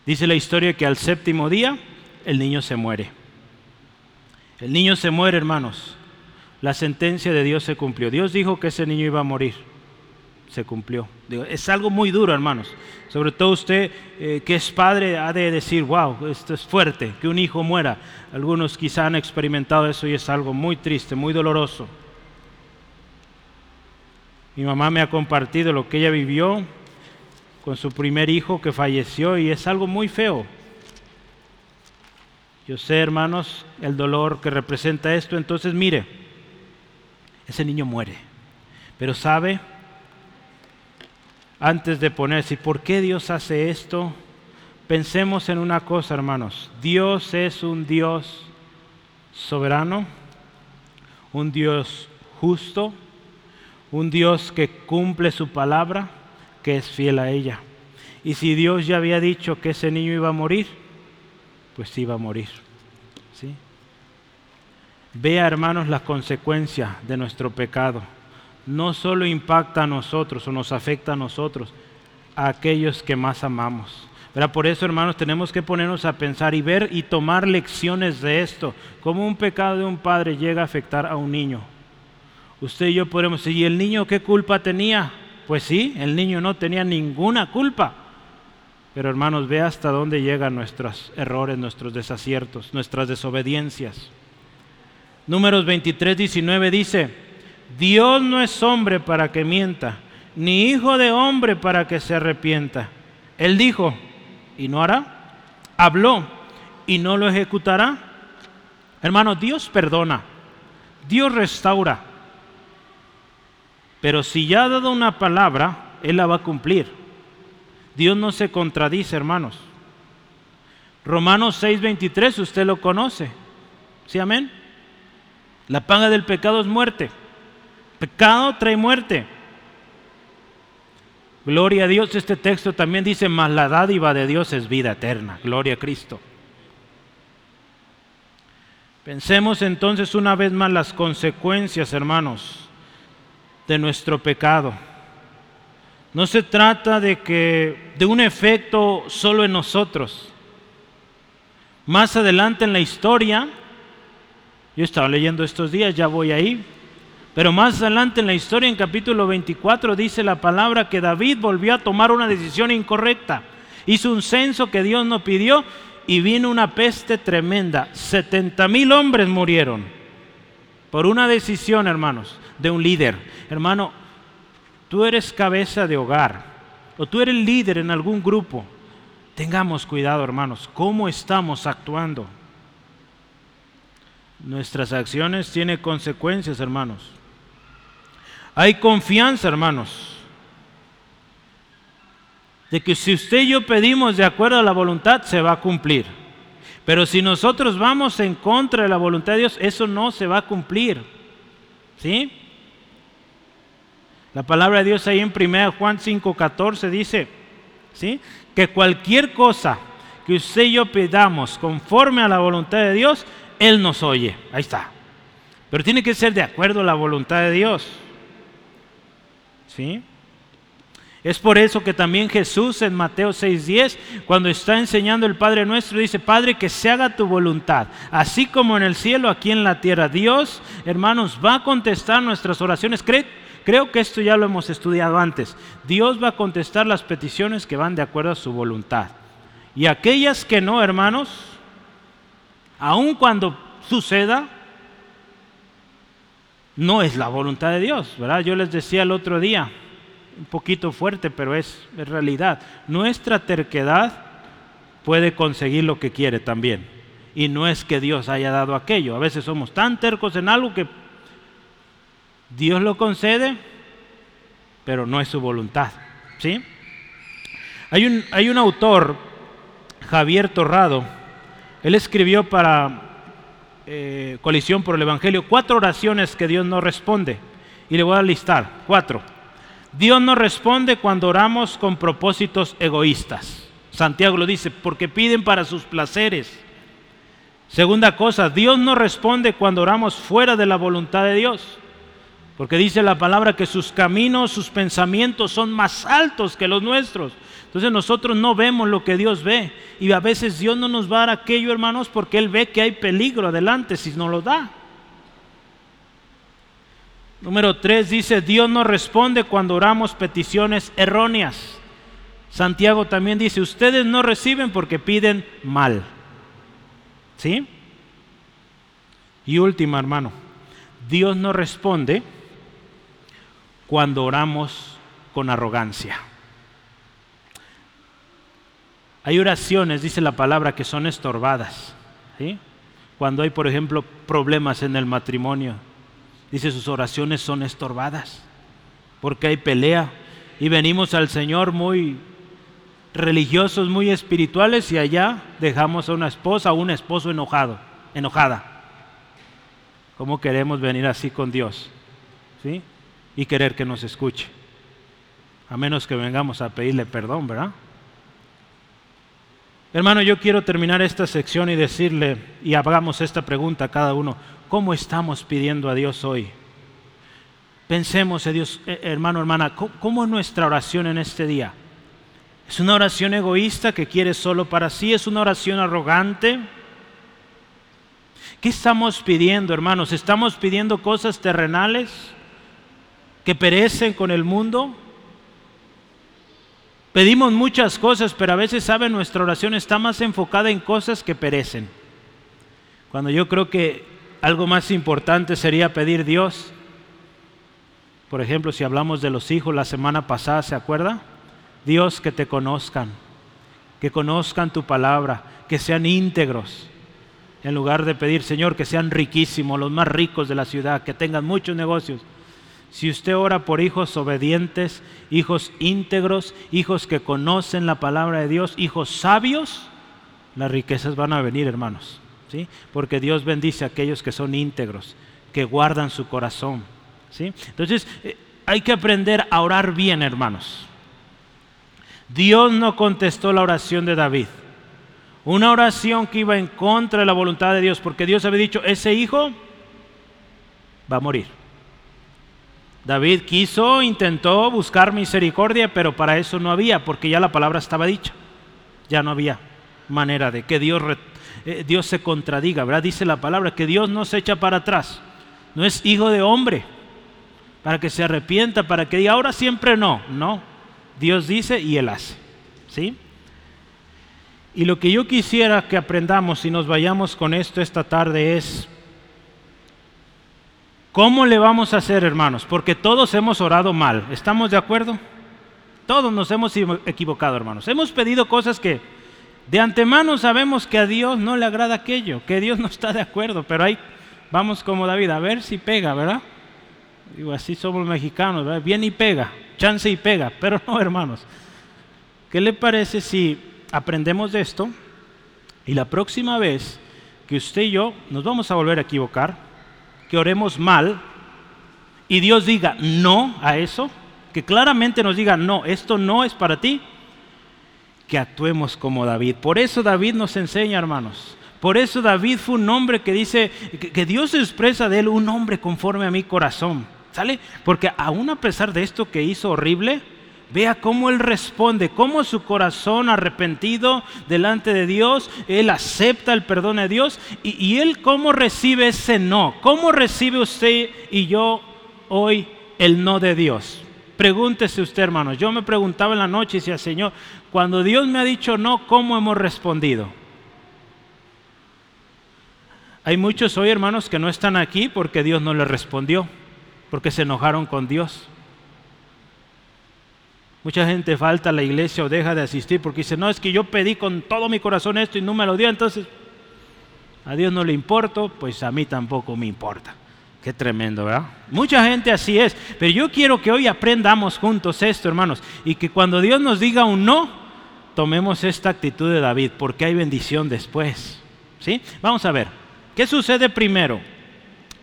Dice la historia que al séptimo día el niño se muere. El niño se muere, hermanos. La sentencia de Dios se cumplió. Dios dijo que ese niño iba a morir. Se cumplió. Es algo muy duro, hermanos. Sobre todo usted eh, que es padre ha de decir, wow, esto es fuerte, que un hijo muera. Algunos quizá han experimentado eso y es algo muy triste, muy doloroso. Mi mamá me ha compartido lo que ella vivió con su primer hijo que falleció y es algo muy feo. Yo sé, hermanos, el dolor que representa esto. Entonces, mire, ese niño muere. Pero sabe, antes de ponerse, ¿por qué Dios hace esto? Pensemos en una cosa, hermanos. Dios es un Dios soberano, un Dios justo, un Dios que cumple su palabra que es fiel a ella. Y si Dios ya había dicho que ese niño iba a morir, pues iba a morir. ¿sí? Vea, hermanos, las consecuencias de nuestro pecado. No solo impacta a nosotros o nos afecta a nosotros, a aquellos que más amamos. Pero por eso, hermanos, tenemos que ponernos a pensar y ver y tomar lecciones de esto. Cómo un pecado de un padre llega a afectar a un niño. Usted y yo podemos decir, ¿y el niño qué culpa tenía? Pues sí, el niño no tenía ninguna culpa. Pero hermanos, ve hasta dónde llegan nuestros errores, nuestros desaciertos, nuestras desobediencias. Números 23, 19 dice, Dios no es hombre para que mienta, ni hijo de hombre para que se arrepienta. Él dijo, y no hará. Habló y no lo ejecutará. Hermano, Dios perdona, Dios restaura. Pero si ya ha dado una palabra, Él la va a cumplir. Dios no se contradice, hermanos. Romanos 6:23, usted lo conoce. ¿Sí, amén? La paga del pecado es muerte. Pecado trae muerte. Gloria a Dios, este texto también dice, mas la dádiva de Dios es vida eterna. Gloria a Cristo. Pensemos entonces una vez más las consecuencias, hermanos, de nuestro pecado. No se trata de que de un efecto solo en nosotros. Más adelante en la historia, yo estaba leyendo estos días, ya voy ahí, pero más adelante en la historia, en capítulo 24, dice la palabra que David volvió a tomar una decisión incorrecta. Hizo un censo que Dios no pidió y vino una peste tremenda. 70 mil hombres murieron por una decisión, hermanos, de un líder. Hermano, tú eres cabeza de hogar o tú eres líder en algún grupo. Tengamos cuidado, hermanos, cómo estamos actuando. Nuestras acciones tienen consecuencias, hermanos. Hay confianza, hermanos, de que si usted y yo pedimos de acuerdo a la voluntad, se va a cumplir. Pero si nosotros vamos en contra de la voluntad de Dios, eso no se va a cumplir. ¿Sí? La palabra de Dios ahí en 1 Juan 5:14 dice, ¿sí? Que cualquier cosa que usted y yo pedamos conforme a la voluntad de Dios, Él nos oye. Ahí está. Pero tiene que ser de acuerdo a la voluntad de Dios. ¿Sí? Es por eso que también Jesús en Mateo 6:10, cuando está enseñando el Padre nuestro, dice, Padre, que se haga tu voluntad, así como en el cielo, aquí en la tierra. Dios, hermanos, va a contestar nuestras oraciones. creo que esto ya lo hemos estudiado antes. Dios va a contestar las peticiones que van de acuerdo a su voluntad. Y aquellas que no, hermanos, aun cuando suceda, no es la voluntad de Dios, ¿verdad? Yo les decía el otro día, un poquito fuerte, pero es, realidad. Nuestra terquedad puede conseguir lo que quiere también. Y no es que Dios haya dado aquello. A veces somos tan tercos en algo que Dios lo concede, pero no es su voluntad. ¿sí? Hay, un, hay un autor, Javier Torrado, él escribió para eh, colisión por el Evangelio, cuatro oraciones que Dios no responde. Y le voy a listar, cuatro. Dios no responde cuando oramos con propósitos egoístas. Santiago lo dice, porque piden para sus placeres. Segunda cosa, Dios no responde cuando oramos fuera de la voluntad de Dios. Porque dice la palabra que sus caminos, sus pensamientos son más altos que los nuestros. Entonces nosotros no vemos lo que Dios ve. Y a veces Dios no nos va a dar aquello, hermanos, porque Él ve que hay peligro adelante si no lo da. Número tres dice, Dios no responde cuando oramos peticiones erróneas. Santiago también dice, ustedes no reciben porque piden mal. ¿Sí? Y última, hermano, Dios no responde cuando oramos con arrogancia. Hay oraciones, dice la palabra, que son estorbadas. Cuando hay, por ejemplo, problemas en el matrimonio, dice sus oraciones son estorbadas, porque hay pelea. Y venimos al Señor muy religiosos, muy espirituales, y allá dejamos a una esposa o un esposo enojado, enojada. ¿Cómo queremos venir así con Dios? ¿Sí? Y querer que nos escuche. A menos que vengamos a pedirle perdón, ¿verdad? Hermano, yo quiero terminar esta sección y decirle, y hagamos esta pregunta a cada uno, ¿cómo estamos pidiendo a Dios hoy? Pensemos, eh, Dios, eh, hermano, hermana, ¿cómo es nuestra oración en este día? ¿Es una oración egoísta que quiere solo para sí? ¿Es una oración arrogante? ¿Qué estamos pidiendo, hermanos? ¿Estamos pidiendo cosas terrenales que perecen con el mundo? Pedimos muchas cosas, pero a veces, ¿saben? Nuestra oración está más enfocada en cosas que perecen. Cuando yo creo que algo más importante sería pedir Dios. Por ejemplo, si hablamos de los hijos la semana pasada, ¿se acuerda? Dios, que te conozcan, que conozcan tu palabra, que sean íntegros. En lugar de pedir, Señor, que sean riquísimos, los más ricos de la ciudad, que tengan muchos negocios. Si usted ora por hijos obedientes, hijos íntegros, hijos que conocen la palabra de Dios, hijos sabios, las riquezas van a venir, hermanos. ¿sí? Porque Dios bendice a aquellos que son íntegros, que guardan su corazón. ¿sí? Entonces, eh, hay que aprender a orar bien, hermanos. Dios no contestó la oración de David. Una oración que iba en contra de la voluntad de Dios, porque Dios había dicho, ese hijo va a morir. David quiso, intentó buscar misericordia, pero para eso no había, porque ya la palabra estaba dicha. Ya no había manera de que Dios, eh, Dios se contradiga, ¿verdad? Dice la palabra que Dios no se echa para atrás. No es hijo de hombre para que se arrepienta, para que diga ahora siempre no. No, Dios dice y Él hace. ¿Sí? Y lo que yo quisiera que aprendamos y nos vayamos con esto esta tarde es, ¿cómo le vamos a hacer, hermanos? Porque todos hemos orado mal, ¿estamos de acuerdo? Todos nos hemos equivocado, hermanos. Hemos pedido cosas que de antemano sabemos que a Dios no le agrada aquello, que Dios no está de acuerdo, pero ahí vamos como David, a ver si pega, ¿verdad? Digo, así somos mexicanos, ¿verdad? Bien y pega chance y pega, pero no, hermanos. ¿Qué le parece si aprendemos de esto y la próxima vez que usted y yo nos vamos a volver a equivocar, que oremos mal y Dios diga no a eso, que claramente nos diga no, esto no es para ti, que actuemos como David. Por eso David nos enseña, hermanos. Por eso David fue un hombre que dice que Dios expresa de él un hombre conforme a mi corazón. ¿Sale? Porque aún a pesar de esto que hizo horrible, vea cómo él responde, cómo su corazón arrepentido delante de Dios, él acepta el perdón de Dios y, él cómo recibe ese no. ¿Cómo recibe usted y yo hoy el no de Dios? Pregúntese usted, hermanos. Yo me preguntaba en la noche y decía, Señor, cuando Dios me ha dicho no, ¿cómo hemos respondido? Hay muchos hoy, hermanos, que no están aquí porque Dios no les respondió porque se enojaron con Dios. Mucha gente falta a la iglesia o deja de asistir porque dice, no, es que yo pedí con todo mi corazón esto y no me lo dio, entonces a Dios no le importo, pues a mí tampoco me importa. Qué tremendo, ¿verdad? Mucha gente así es, pero yo quiero que hoy aprendamos juntos esto, hermanos, y que cuando Dios nos diga un no, tomemos esta actitud de David, porque hay bendición después. ¿Sí? Vamos a ver, ¿qué sucede primero?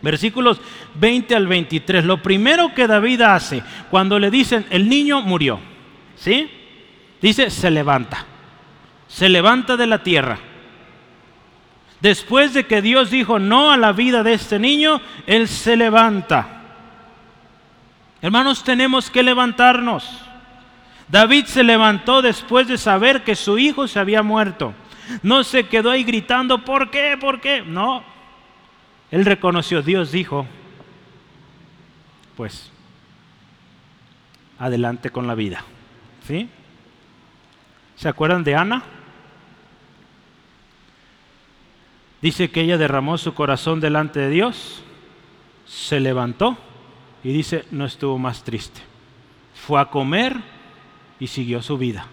Versículos 20 al 23. Lo primero que David hace cuando le dicen el niño murió, ¿sí? Dice, se levanta. Se levanta de la tierra. Después de que Dios dijo no a la vida de este niño, él se levanta. Hermanos, tenemos que levantarnos. David se levantó después de saber que su hijo se había muerto. No se quedó ahí gritando, ¿por qué? ¿Por qué? No, él reconoció, Dios dijo, pues, adelante con la vida. ¿Sí? ¿Se acuerdan de Ana? Dice que ella derramó su corazón delante de Dios, se levantó y dice, no estuvo más triste. Fue a comer y siguió su vida.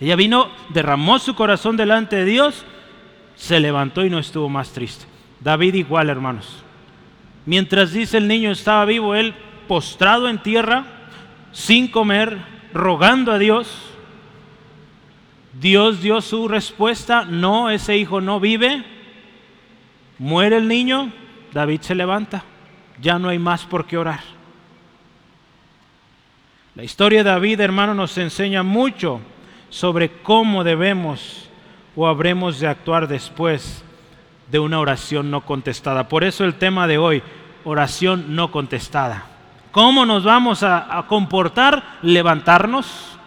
Ella vino, derramó su corazón delante de Dios, se levantó y no estuvo más triste. David igual, hermanos. Mientras dice el niño estaba vivo, él postrado en tierra, sin comer, rogando a Dios. Dios dio su respuesta, no, ese hijo no vive. Muere el niño, David se levanta. Ya no hay más por qué orar. La historia de David, hermano, nos enseña mucho sobre cómo debemos o habremos de actuar después de una oración no contestada. Por eso el tema de hoy, oración no contestada. ¿Cómo nos vamos a, comportar? Levantarnos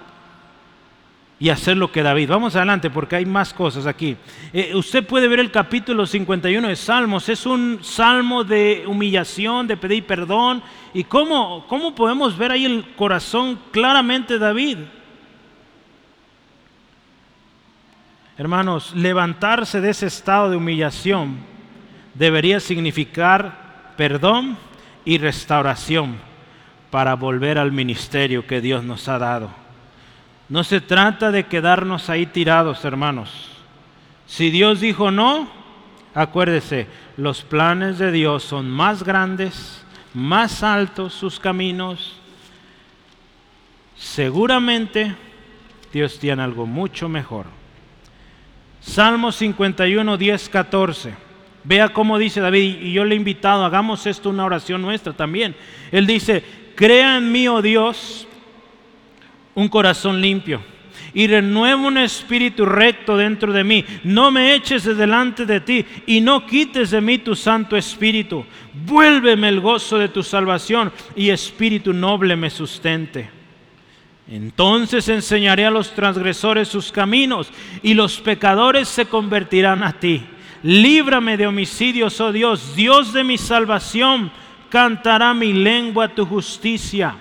y hacer lo que David. Vamos adelante porque hay más cosas aquí. Eh, usted puede ver el capítulo 51 de Salmos. Es un salmo de humillación, de pedir perdón. ¿Y cómo, cómo podemos ver ahí el corazón claramente David? Hermanos, levantarse de ese estado de humillación debería significar perdón y restauración para volver al ministerio que Dios nos ha dado. No se trata de quedarnos ahí tirados, hermanos. Si Dios dijo no, acuérdese, los planes de Dios son más grandes, más altos sus caminos. Seguramente Dios tiene algo mucho mejor. Salmo 51, 10, 14. Vea cómo dice David, y yo le he invitado, hagamos esto una oración nuestra también. Él dice, crea en mí, oh Dios, un corazón limpio y renueva un espíritu recto dentro de mí. No me eches de delante de ti y no quites de mí tu santo espíritu. Vuélveme el gozo de tu salvación y espíritu noble me sustente. Entonces enseñaré a los transgresores sus caminos y los pecadores se convertirán a ti. Líbrame de homicidios, oh Dios, Dios de mi salvación, cantará mi lengua tu justicia.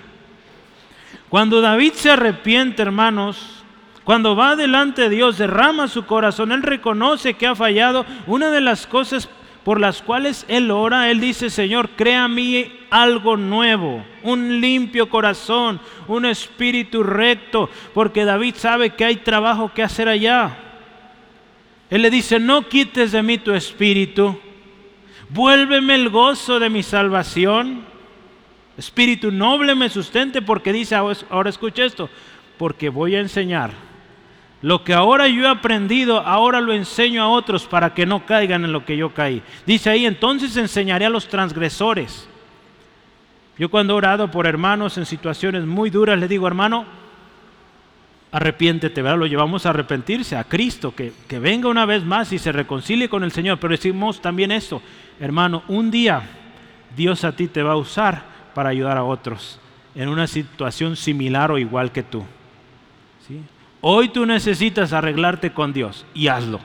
Cuando David se arrepiente, hermanos, cuando va delante de Dios, derrama su corazón, él reconoce que ha fallado. Una de las cosas por las cuales Él ora, Él dice, Señor, crea a mí algo nuevo, un limpio corazón, un espíritu recto, porque David sabe que hay trabajo que hacer allá. Él le dice, no quites de mí tu espíritu, vuélveme el gozo de mi salvación, espíritu noble me sustente, porque dice, ahora escucha esto, porque voy a enseñar lo que ahora yo he aprendido, ahora lo enseño a otros para que no caigan en lo que yo caí. Dice ahí, entonces enseñaré a los transgresores. Yo cuando he orado por hermanos en situaciones muy duras, le digo, hermano, arrepiéntete, ¿verdad? Lo llevamos a arrepentirse, a Cristo, que, que venga una vez más y se reconcilie con el Señor. Pero decimos también esto, hermano, un día Dios a ti te va a usar para ayudar a otros en una situación similar o igual que tú. Hoy tú necesitas arreglarte con Dios y hazlo.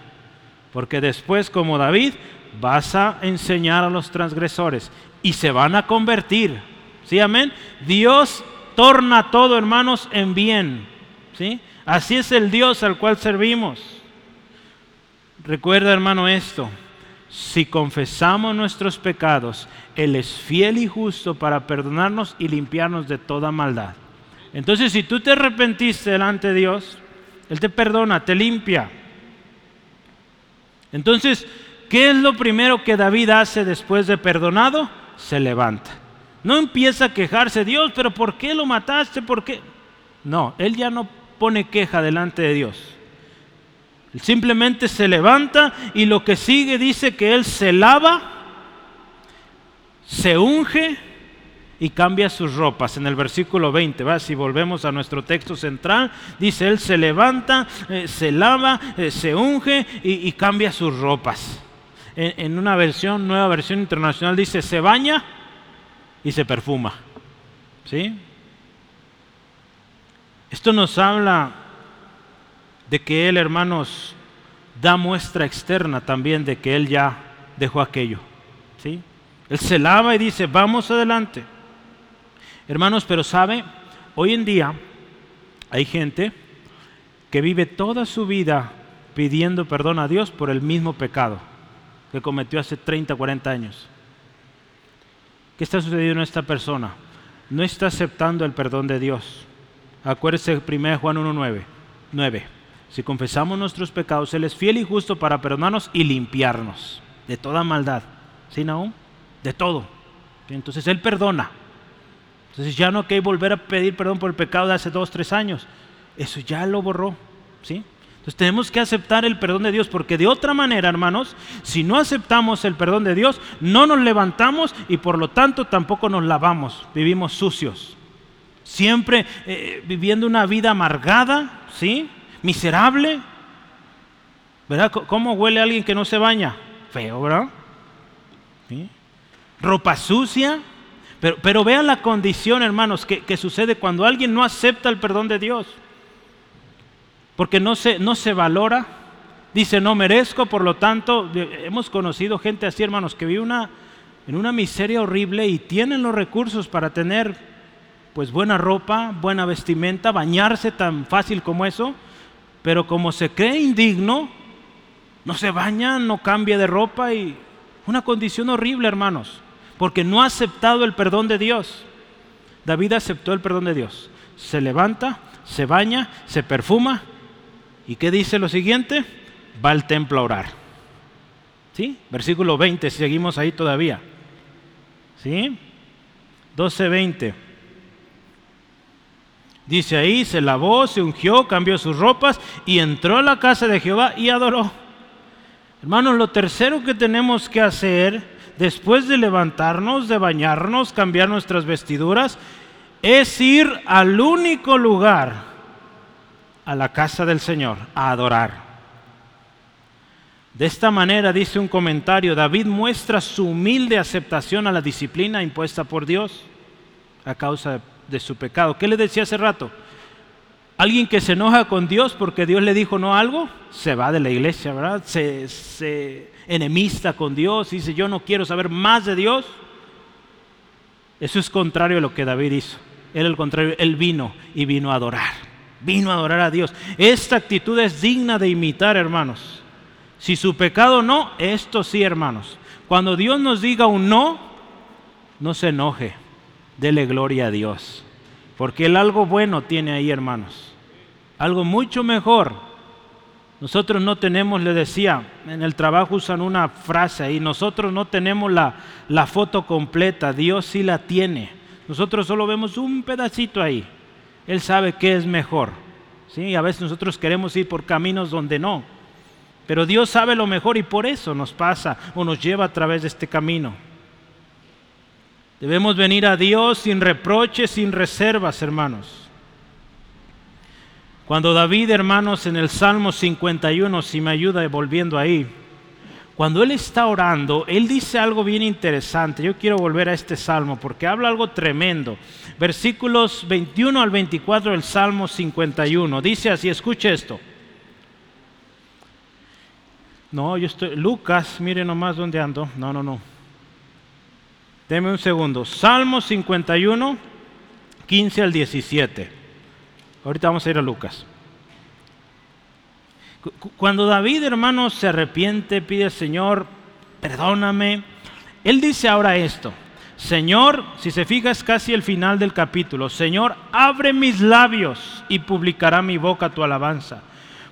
Porque después, como David, vas a enseñar a los transgresores y se van a convertir. ¿Sí, amén? Dios torna todo, hermanos, en bien. ¿Sí? Así es el Dios al cual servimos. Recuerda, hermano, esto. Si confesamos nuestros pecados, Él es fiel y justo para perdonarnos y limpiarnos de toda maldad. Entonces, si tú te arrepentiste delante de Dios, él te perdona, te limpia. Entonces, ¿qué es lo primero que David hace después de perdonado? Se levanta. No empieza a quejarse, Dios, pero ¿por qué lo mataste? ¿Por qué? No, él ya no pone queja delante de Dios. Él simplemente se levanta y lo que sigue dice que él se lava, se unge y cambia sus ropas. En el versículo 20, ¿va? si volvemos a nuestro texto central, dice, Él se levanta, eh, se lava, eh, se unge y, cambia sus ropas. En, en, una versión, nueva versión internacional, dice, se baña y se perfuma. ¿Sí? Esto nos habla de que Él, hermanos, da muestra externa también de que Él ya dejó aquello. ¿Sí? Él se lava y dice, vamos adelante. Hermanos, pero sabe, hoy en día hay gente que vive toda su vida pidiendo perdón a Dios por el mismo pecado que cometió hace 30, 40 años. ¿Qué está sucediendo en esta persona? No está aceptando el perdón de Dios. Acuérdese 1 Juan 1.9. 9. Si confesamos nuestros pecados, Él es fiel y justo para perdonarnos y limpiarnos de toda maldad. ¿Sí, Naum? De todo. Entonces Él perdona. Entonces ya no hay que volver a pedir perdón por el pecado de hace dos, tres años. Eso ya lo borró. ¿sí? Entonces tenemos que aceptar el perdón de Dios, porque de otra manera, hermanos, si no aceptamos el perdón de Dios, no nos levantamos y por lo tanto tampoco nos lavamos, vivimos sucios. Siempre eh, viviendo una vida amargada, ¿sí? Miserable. ¿Verdad? ¿Cómo huele alguien que no se baña? Feo, ¿verdad? Ropa sucia, Pero, pero vean la condición, hermanos, que, sucede cuando alguien no acepta el perdón de Dios. Porque no se, no se valora, dice no merezco, por lo tanto, hemos conocido gente así, hermanos, que vive una, en una miseria horrible y tienen los recursos para tener pues buena ropa, buena vestimenta, bañarse tan fácil como eso, pero como se cree indigno, no se baña, no cambia de ropa y una condición horrible, hermanos, porque no ha aceptado el perdón de Dios. David aceptó el perdón de Dios. Se levanta, se baña, se perfuma y ¿qué dice lo siguiente? Va al templo a orar. ¿Sí? Versículo 20, seguimos ahí todavía. ¿Sí? 12:20. Dice ahí, se lavó, se ungió, cambió sus ropas y entró a la casa de Jehová y adoró. Hermanos, lo tercero que tenemos que hacer después de levantarnos, de bañarnos, cambiar nuestras vestiduras, es ir al único lugar, a la casa del Señor, a adorar. De esta manera, dice un comentario, David muestra su humilde aceptación a la disciplina impuesta por Dios a causa de su pecado. ¿Qué le decía hace rato? Alguien que se enoja con Dios porque Dios le dijo no algo, se va de la iglesia, ¿verdad? Se, enemista con Dios, dice yo no quiero saber más de Dios. Eso es contrario a lo que David hizo. Él al contrario, él vino y vino a adorar. Vino a adorar a Dios. Esta actitud es digna de imitar, hermanos. Si su pecado no, esto sí, hermanos. Cuando Dios nos diga un no, no se enoje. Dele gloria a Dios. Porque Él algo bueno tiene ahí, hermanos. Algo mucho mejor. Nosotros no tenemos, le decía, en el trabajo usan una frase ahí, nosotros no tenemos la, la foto completa, Dios sí la tiene. Nosotros solo vemos un pedacito ahí. Él sabe qué es mejor. ¿sí? A veces nosotros queremos ir por caminos donde no. Pero Dios sabe lo mejor y por eso nos pasa o nos lleva a través de este camino. Debemos venir a Dios sin reproches, sin reservas, hermanos. Cuando David, hermanos, en el Salmo 51, si me ayuda volviendo ahí, cuando él está orando, él dice algo bien interesante. Yo quiero volver a este salmo porque habla algo tremendo. Versículos 21 al 24 del Salmo 51. Dice así, escuche esto. No, yo estoy. Lucas, mire nomás dónde ando. No, no, no. Deme un segundo. Salmo 51, 15 al 17. Ahorita vamos a ir a Lucas. Cuando David, hermanos, se arrepiente, pide al Señor, perdóname. Él dice ahora esto. Señor, si se fija es casi el final del capítulo. Señor, abre mis labios y publicará mi boca tu alabanza.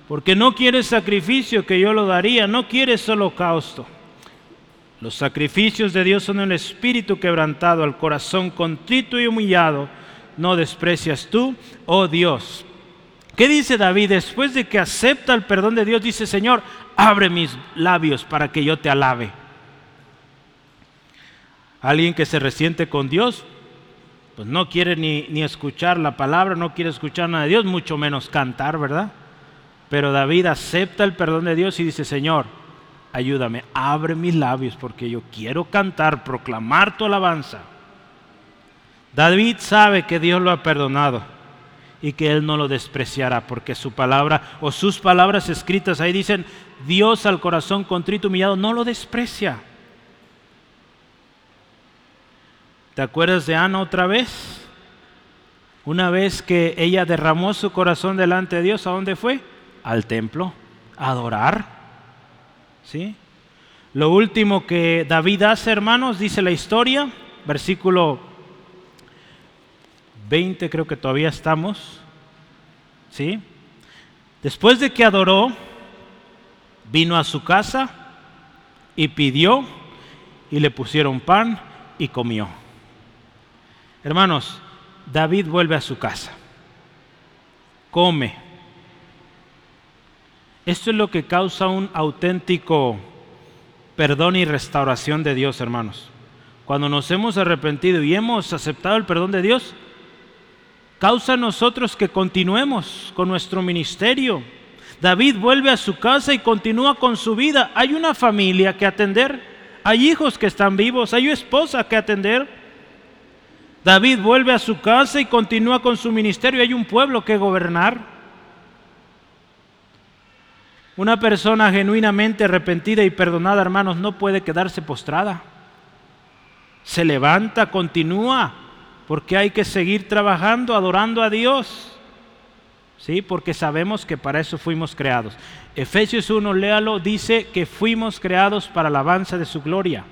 Porque no quieres sacrificio que yo lo daría, no quieres holocausto. Los sacrificios de Dios son el espíritu quebrantado, al corazón contrito y humillado. No desprecias tú, oh Dios. ¿Qué dice David? Después de que acepta el perdón de Dios, dice, Señor, abre mis labios para que yo te alabe. Alguien que se resiente con Dios, pues no quiere ni, ni escuchar la palabra, no quiere escuchar nada de Dios, mucho menos cantar, ¿verdad? Pero David acepta el perdón de Dios y dice, Señor, ayúdame, abre mis labios porque yo quiero cantar, proclamar tu alabanza. David sabe que Dios lo ha perdonado y que Él no lo despreciará porque su palabra o sus palabras escritas ahí dicen, Dios al corazón contrito humillado no lo desprecia. ¿Te acuerdas de Ana otra vez? Una vez que ella derramó su corazón delante de Dios, ¿a dónde fue? al templo a adorar. ¿Sí? Lo último que David hace, hermanos, dice la historia, versículo 20 creo que todavía estamos. ¿Sí? Después de que adoró, vino a su casa y pidió y le pusieron pan y comió. Hermanos, David vuelve a su casa, come, esto es lo que causa un auténtico perdón y restauración de Dios, hermanos. Cuando nos hemos arrepentido y hemos aceptado el perdón de Dios, causa nosotros que continuemos con nuestro ministerio. David vuelve a su casa y continúa con su vida. Hay una familia que atender, hay hijos que están vivos, hay una esposa que atender. David vuelve a su casa y continúa con su ministerio. Hay un pueblo que gobernar. Una persona genuinamente arrepentida y perdonada, hermanos, no puede quedarse postrada. Se levanta, continúa, porque hay que seguir trabajando, adorando a Dios. ¿Sí? Porque sabemos que para eso fuimos creados. Efesios 1, léalo, dice que fuimos creados para la alabanza de su gloria.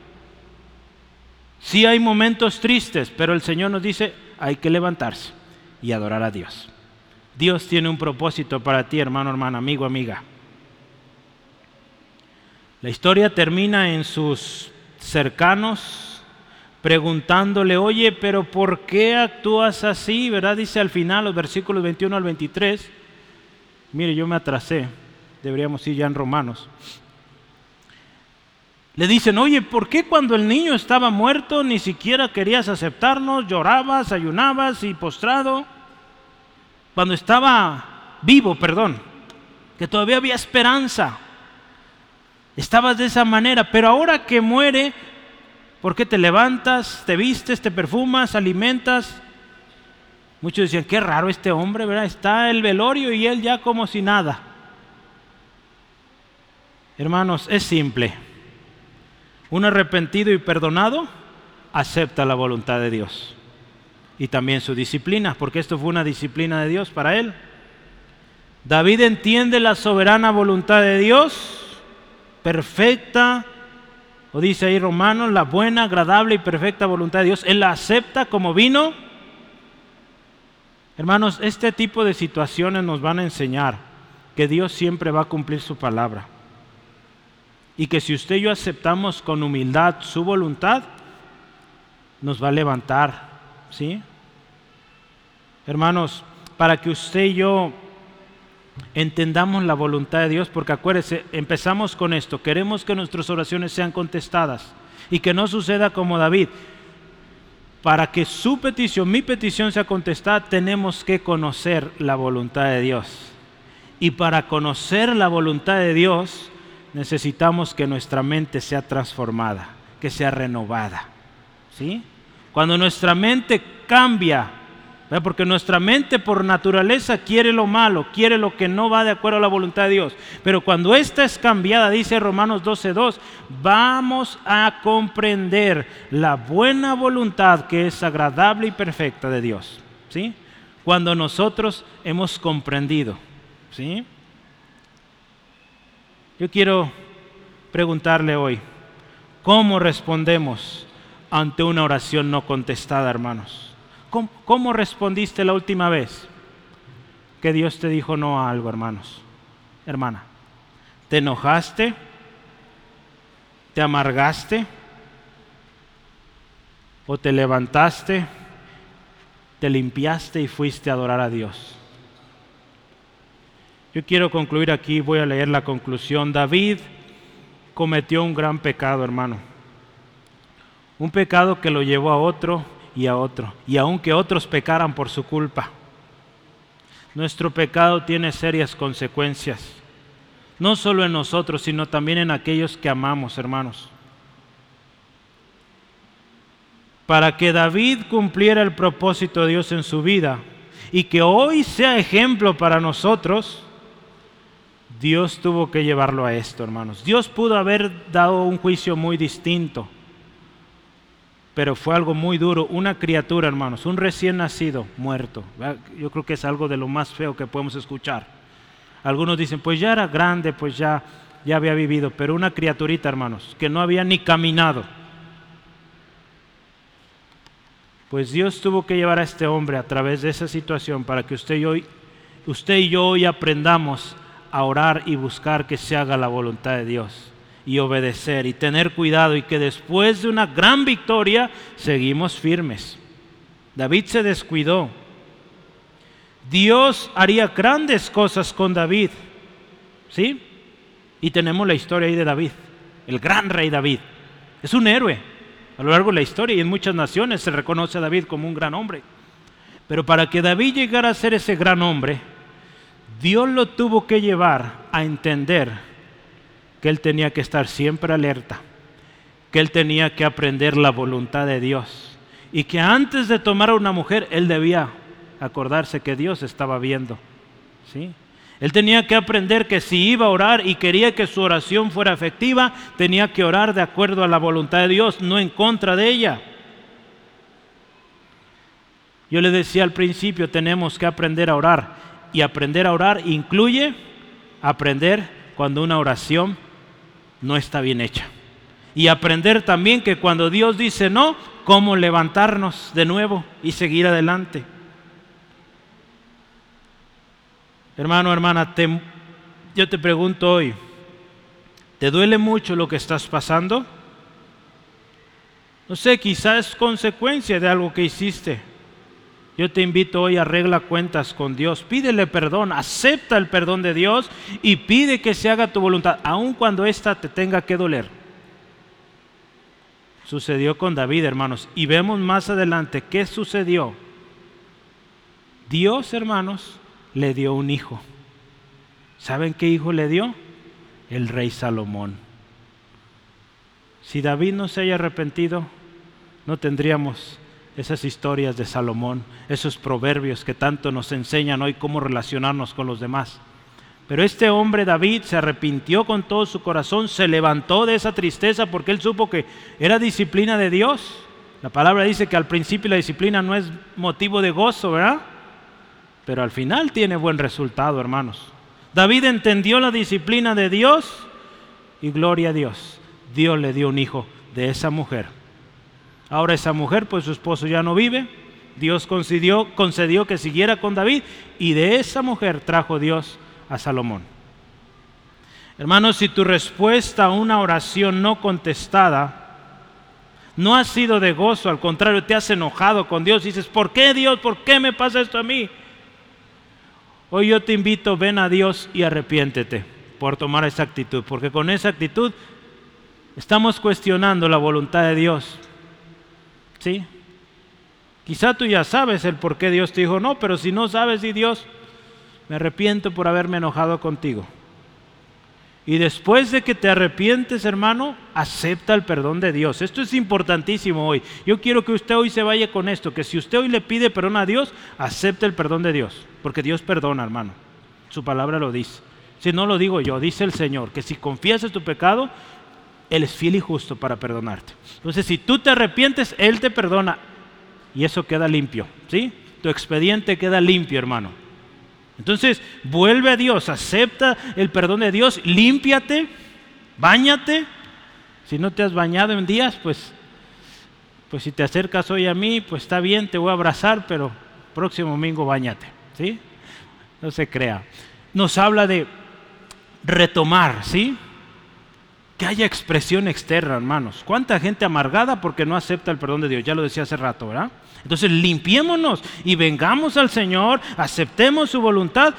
Sí hay momentos tristes, pero el Señor nos dice, hay que levantarse y adorar a Dios. Dios tiene un propósito para ti, hermano, hermana, amigo, amiga. La historia termina en sus cercanos preguntándole, oye, pero ¿por qué actúas así? ¿Verdad? Dice al final, los versículos 21 al 23. Mire, yo me atrasé, deberíamos ir ya en Romanos. Le dicen, oye, ¿por qué cuando el niño estaba muerto ni siquiera querías aceptarnos? Llorabas, ayunabas y postrado. Cuando estaba vivo, perdón, que todavía había esperanza. Estabas de esa manera, pero ahora que muere, ¿por qué te levantas, te vistes, te perfumas, alimentas? Muchos decían, qué raro este hombre, ¿verdad? Está el velorio y él ya como si nada. Hermanos, es simple. Un arrepentido y perdonado acepta la voluntad de Dios y también su disciplina, porque esto fue una disciplina de Dios para él. David entiende la soberana voluntad de Dios, perfecta, o dice ahí Romanos, la buena, agradable y perfecta voluntad de Dios. Él la acepta como vino. Hermanos, este tipo de situaciones nos van a enseñar que Dios siempre va a cumplir su palabra y que si usted y yo aceptamos con humildad su voluntad, nos va a levantar, ¿sí? Hermanos, para que usted y yo entendamos la voluntad de Dios, porque acuérdese, empezamos con esto, queremos que nuestras oraciones sean contestadas y que no suceda como David. Para que su petición, mi petición sea contestada, tenemos que conocer la voluntad de Dios. Y para conocer la voluntad de Dios, necesitamos que nuestra mente sea transformada, que sea renovada. ¿sí? Cuando nuestra mente cambia, porque nuestra mente por naturaleza quiere lo malo, quiere lo que no va de acuerdo a la voluntad de Dios. Pero cuando esta es cambiada, dice Romanos 12.2, vamos a comprender la buena voluntad que es agradable y perfecta de Dios. ¿sí? Cuando nosotros hemos comprendido. ¿sí? Yo quiero preguntarle hoy, ¿cómo respondemos ante una oración no contestada, hermanos? ¿Cómo, respondiste la última vez que Dios te dijo no a algo, hermanos? Hermana, ¿te enojaste? ¿Te amargaste? ¿O te levantaste? ¿Te limpiaste y fuiste a adorar a Dios? Yo quiero concluir aquí, voy a leer la conclusión. David cometió un gran pecado, hermano. Un pecado que lo llevó a otro y a otro, y aunque otros pecaran por su culpa. Nuestro pecado tiene serias consecuencias, no solo en nosotros, sino también en aquellos que amamos, hermanos. Para que David cumpliera el propósito de Dios en su vida y que hoy sea ejemplo para nosotros, Dios tuvo que llevarlo a esto, hermanos. Dios pudo haber dado un juicio muy distinto, pero fue algo muy duro. Una criatura, hermanos, un recién nacido, muerto. Yo creo que es algo de lo más feo que podemos escuchar. Algunos dicen, pues ya era grande, pues ya, ya había vivido, pero una criaturita, hermanos, que no había ni caminado. Pues Dios tuvo que llevar a este hombre a través de esa situación para que usted y yo, usted y yo hoy aprendamos a orar y buscar que se haga la voluntad de Dios y obedecer y tener cuidado y que después de una gran victoria seguimos firmes. David se descuidó. Dios haría grandes cosas con David. ¿Sí? Y tenemos la historia ahí de David, el gran rey David. Es un héroe. A lo largo de la historia y en muchas naciones se reconoce a David como un gran hombre. Pero para que David llegara a ser ese gran hombre, Dios lo tuvo que llevar a entender que él tenía que estar siempre alerta, que él tenía que aprender la voluntad de Dios y que antes de tomar a una mujer, él debía acordarse que Dios estaba viendo. ¿sí? Él tenía que aprender que si iba a orar y quería que su oración fuera efectiva, tenía que orar de acuerdo a la voluntad de Dios, no en contra de ella. Yo le decía al principio, tenemos que aprender a orar. Y aprender a orar incluye aprender cuando una oración no está bien hecha. Y aprender también que cuando Dios dice no, cómo levantarnos de nuevo y seguir adelante. Hermano, hermana, yo te pregunto hoy, ¿te duele mucho lo que estás pasando? No sé, quizás es consecuencia de algo que hiciste. Yo te invito hoy a arregla cuentas con Dios, pídele perdón, acepta el perdón de Dios y pide que se haga tu voluntad, aun cuando ésta te tenga que doler. Sucedió con David, hermanos, y vemos más adelante qué sucedió. Dios, hermanos, le dio un hijo. ¿Saben qué hijo le dio? El rey Salomón. Si David no se haya arrepentido, no tendríamos esas historias de Salomón, esos proverbios que tanto nos enseñan hoy cómo relacionarnos con los demás. Pero este hombre David se arrepintió con todo su corazón, se levantó de esa tristeza porque él supo que era disciplina de Dios. La palabra dice que al principio la disciplina no es motivo de gozo, ¿verdad? pero al final tiene buen resultado, hermanos. David entendió la disciplina de Dios y gloria a Dios. Dios le dio un hijo de esa mujer. Ahora esa mujer, pues su esposo ya no vive. Dios concedió, que siguiera con David y de esa mujer trajo Dios a Salomón. Hermanos, si tu respuesta a una oración no contestada no ha sido de gozo, al contrario, te has enojado con Dios dices, ¿por qué Dios? ¿Por qué me pasa esto a mí? Hoy yo te invito, ven a Dios y arrepiéntete por tomar esa actitud, porque con esa actitud estamos cuestionando la voluntad de Dios. ¿Sí? Quizá tú ya sabes el por qué Dios te dijo no, pero si no sabes y Dios, me arrepiento por haberme enojado contigo. Y después de que te arrepientes, hermano, acepta el perdón de Dios. Esto es importantísimo hoy. Yo quiero que usted hoy se vaya con esto, que si usted hoy le pide perdón a Dios, acepte el perdón de Dios, porque Dios perdona, hermano. Su palabra lo dice. Si no lo digo yo, dice el Señor, que si confiesas tu pecado, Él es fiel y justo para perdonarte. Entonces, si tú te arrepientes, Él te perdona y eso queda limpio, ¿sí? Tu expediente queda limpio, hermano. Entonces, vuelve a Dios, acepta el perdón de Dios, límpiate, bañate. Si no te has bañado en días, pues, pues si te acercas hoy a mí, pues está bien, te voy a abrazar, pero próximo domingo bañate, ¿sí? No se crea. Nos habla de retomar, ¿sí? Que haya expresión externa, hermanos. ¿Cuánta gente amargada porque no acepta el perdón de Dios? Ya lo decía hace rato, ¿verdad? Entonces limpiémonos y vengamos al Señor, aceptemos su voluntad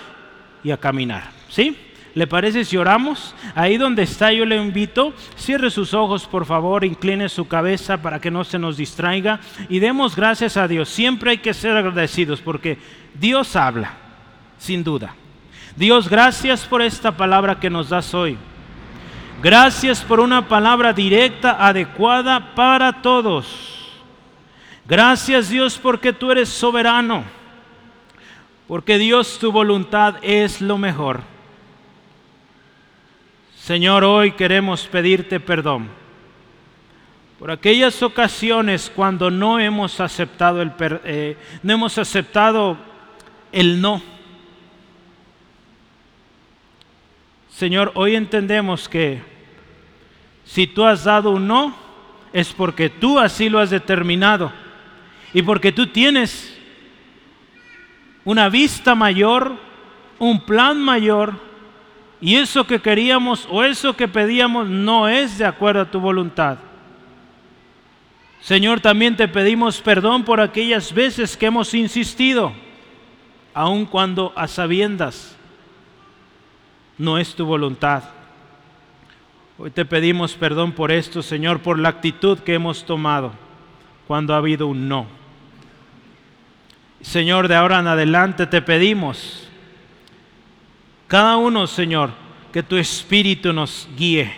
y a caminar. ¿Sí? ¿Le parece si oramos? Ahí donde está yo le invito, cierre sus ojos por favor, incline su cabeza para que no se nos distraiga y demos gracias a Dios. Siempre hay que ser agradecidos porque Dios habla, sin duda. Dios, gracias por esta palabra que nos das hoy. Gracias por una palabra directa, adecuada para todos. Gracias Dios porque tú eres soberano, porque Dios tu voluntad es lo mejor. Señor, hoy queremos pedirte perdón por aquellas ocasiones cuando no hemos aceptado el, eh, no hemos aceptado el no. Señor, hoy entendemos que si tú has dado un no, es porque tú así lo has determinado y porque tú tienes una vista mayor, un plan mayor, y eso que queríamos o eso que pedíamos no es de acuerdo a tu voluntad. Señor, también te pedimos perdón por aquellas veces que hemos insistido, aun cuando a sabiendas no es tu voluntad. Hoy te pedimos perdón por esto, Señor, por la actitud que hemos tomado cuando ha habido un no. Señor, de ahora en adelante te pedimos, cada uno, Señor, que tu Espíritu nos guíe,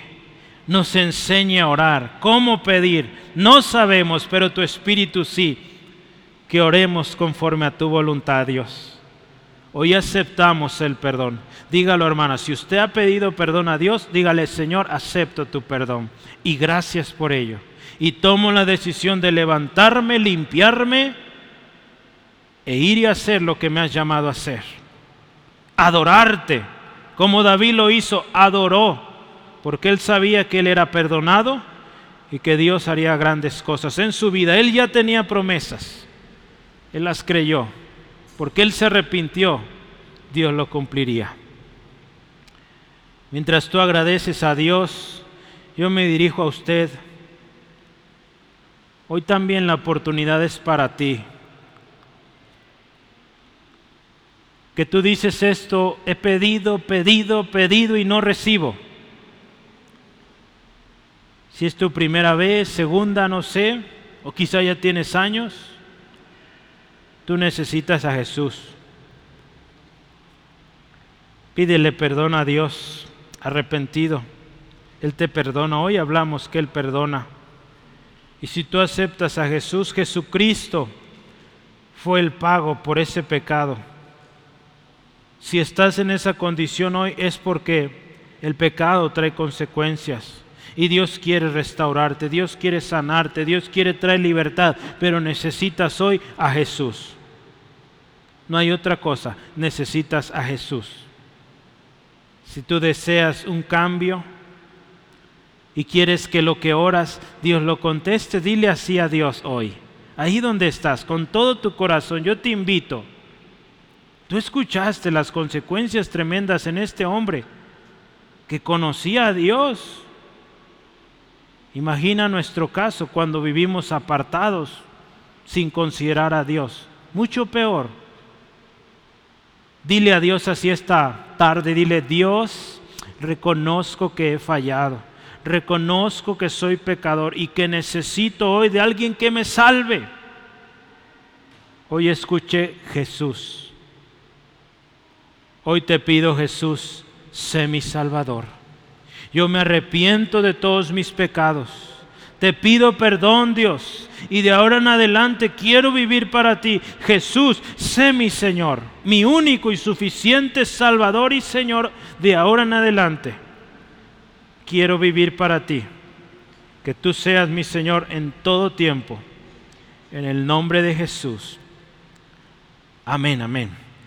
nos enseñe a orar, cómo pedir. No sabemos, pero tu Espíritu sí que oremos conforme a tu voluntad, Dios. Hoy aceptamos el perdón. Dígalo, hermana, si usted ha pedido perdón a Dios, dígale, Señor, acepto tu perdón. Y gracias por ello. Y tomo la decisión de levantarme, limpiarme e ir y hacer lo que me has llamado a hacer. Adorarte, como David lo hizo, adoró, porque él sabía que él era perdonado y que Dios haría grandes cosas en su vida. Él ya tenía promesas, él las creyó, porque él se arrepintió, Dios lo cumpliría. Mientras tú agradeces a Dios, yo me dirijo a usted. Hoy también la oportunidad es para ti. Que tú dices esto, he pedido, pedido, pedido y no recibo. Si es tu primera vez, segunda, no sé, o quizá ya tienes años, tú necesitas a Jesús. Pídele perdón a Dios arrepentido. Él te perdona. Hoy hablamos que Él perdona. Y si tú aceptas a Jesús, Jesucristo fue el pago por ese pecado. Si estás en esa condición hoy es porque el pecado trae consecuencias. Y Dios quiere restaurarte, Dios quiere sanarte, Dios quiere traer libertad, pero necesitas hoy a Jesús. No hay otra cosa, necesitas a Jesús. Si tú deseas un cambio y quieres que lo que oras Dios lo conteste, dile así a Dios hoy. Ahí donde estás, con todo tu corazón, yo te invito. Tú escuchaste las consecuencias tremendas en este hombre que conocía a Dios. Imagina nuestro caso cuando vivimos apartados sin considerar a Dios. Mucho peor. Dile a Dios así esta tarde, dile, Dios, reconozco que he fallado, reconozco que soy pecador y que necesito hoy de alguien que me salve. Hoy escuché Jesús. Hoy te pido Jesús, sé mi Salvador. Yo me arrepiento de todos mis pecados. Te pido perdón, Dios y de ahora en adelante quiero vivir para ti. Jesús, sé mi Señor, mi único y suficiente Salvador y Señor de ahora en adelante. Quiero vivir para ti. Que tú seas mi Señor en todo tiempo. En el nombre de Jesús. Amén, amén.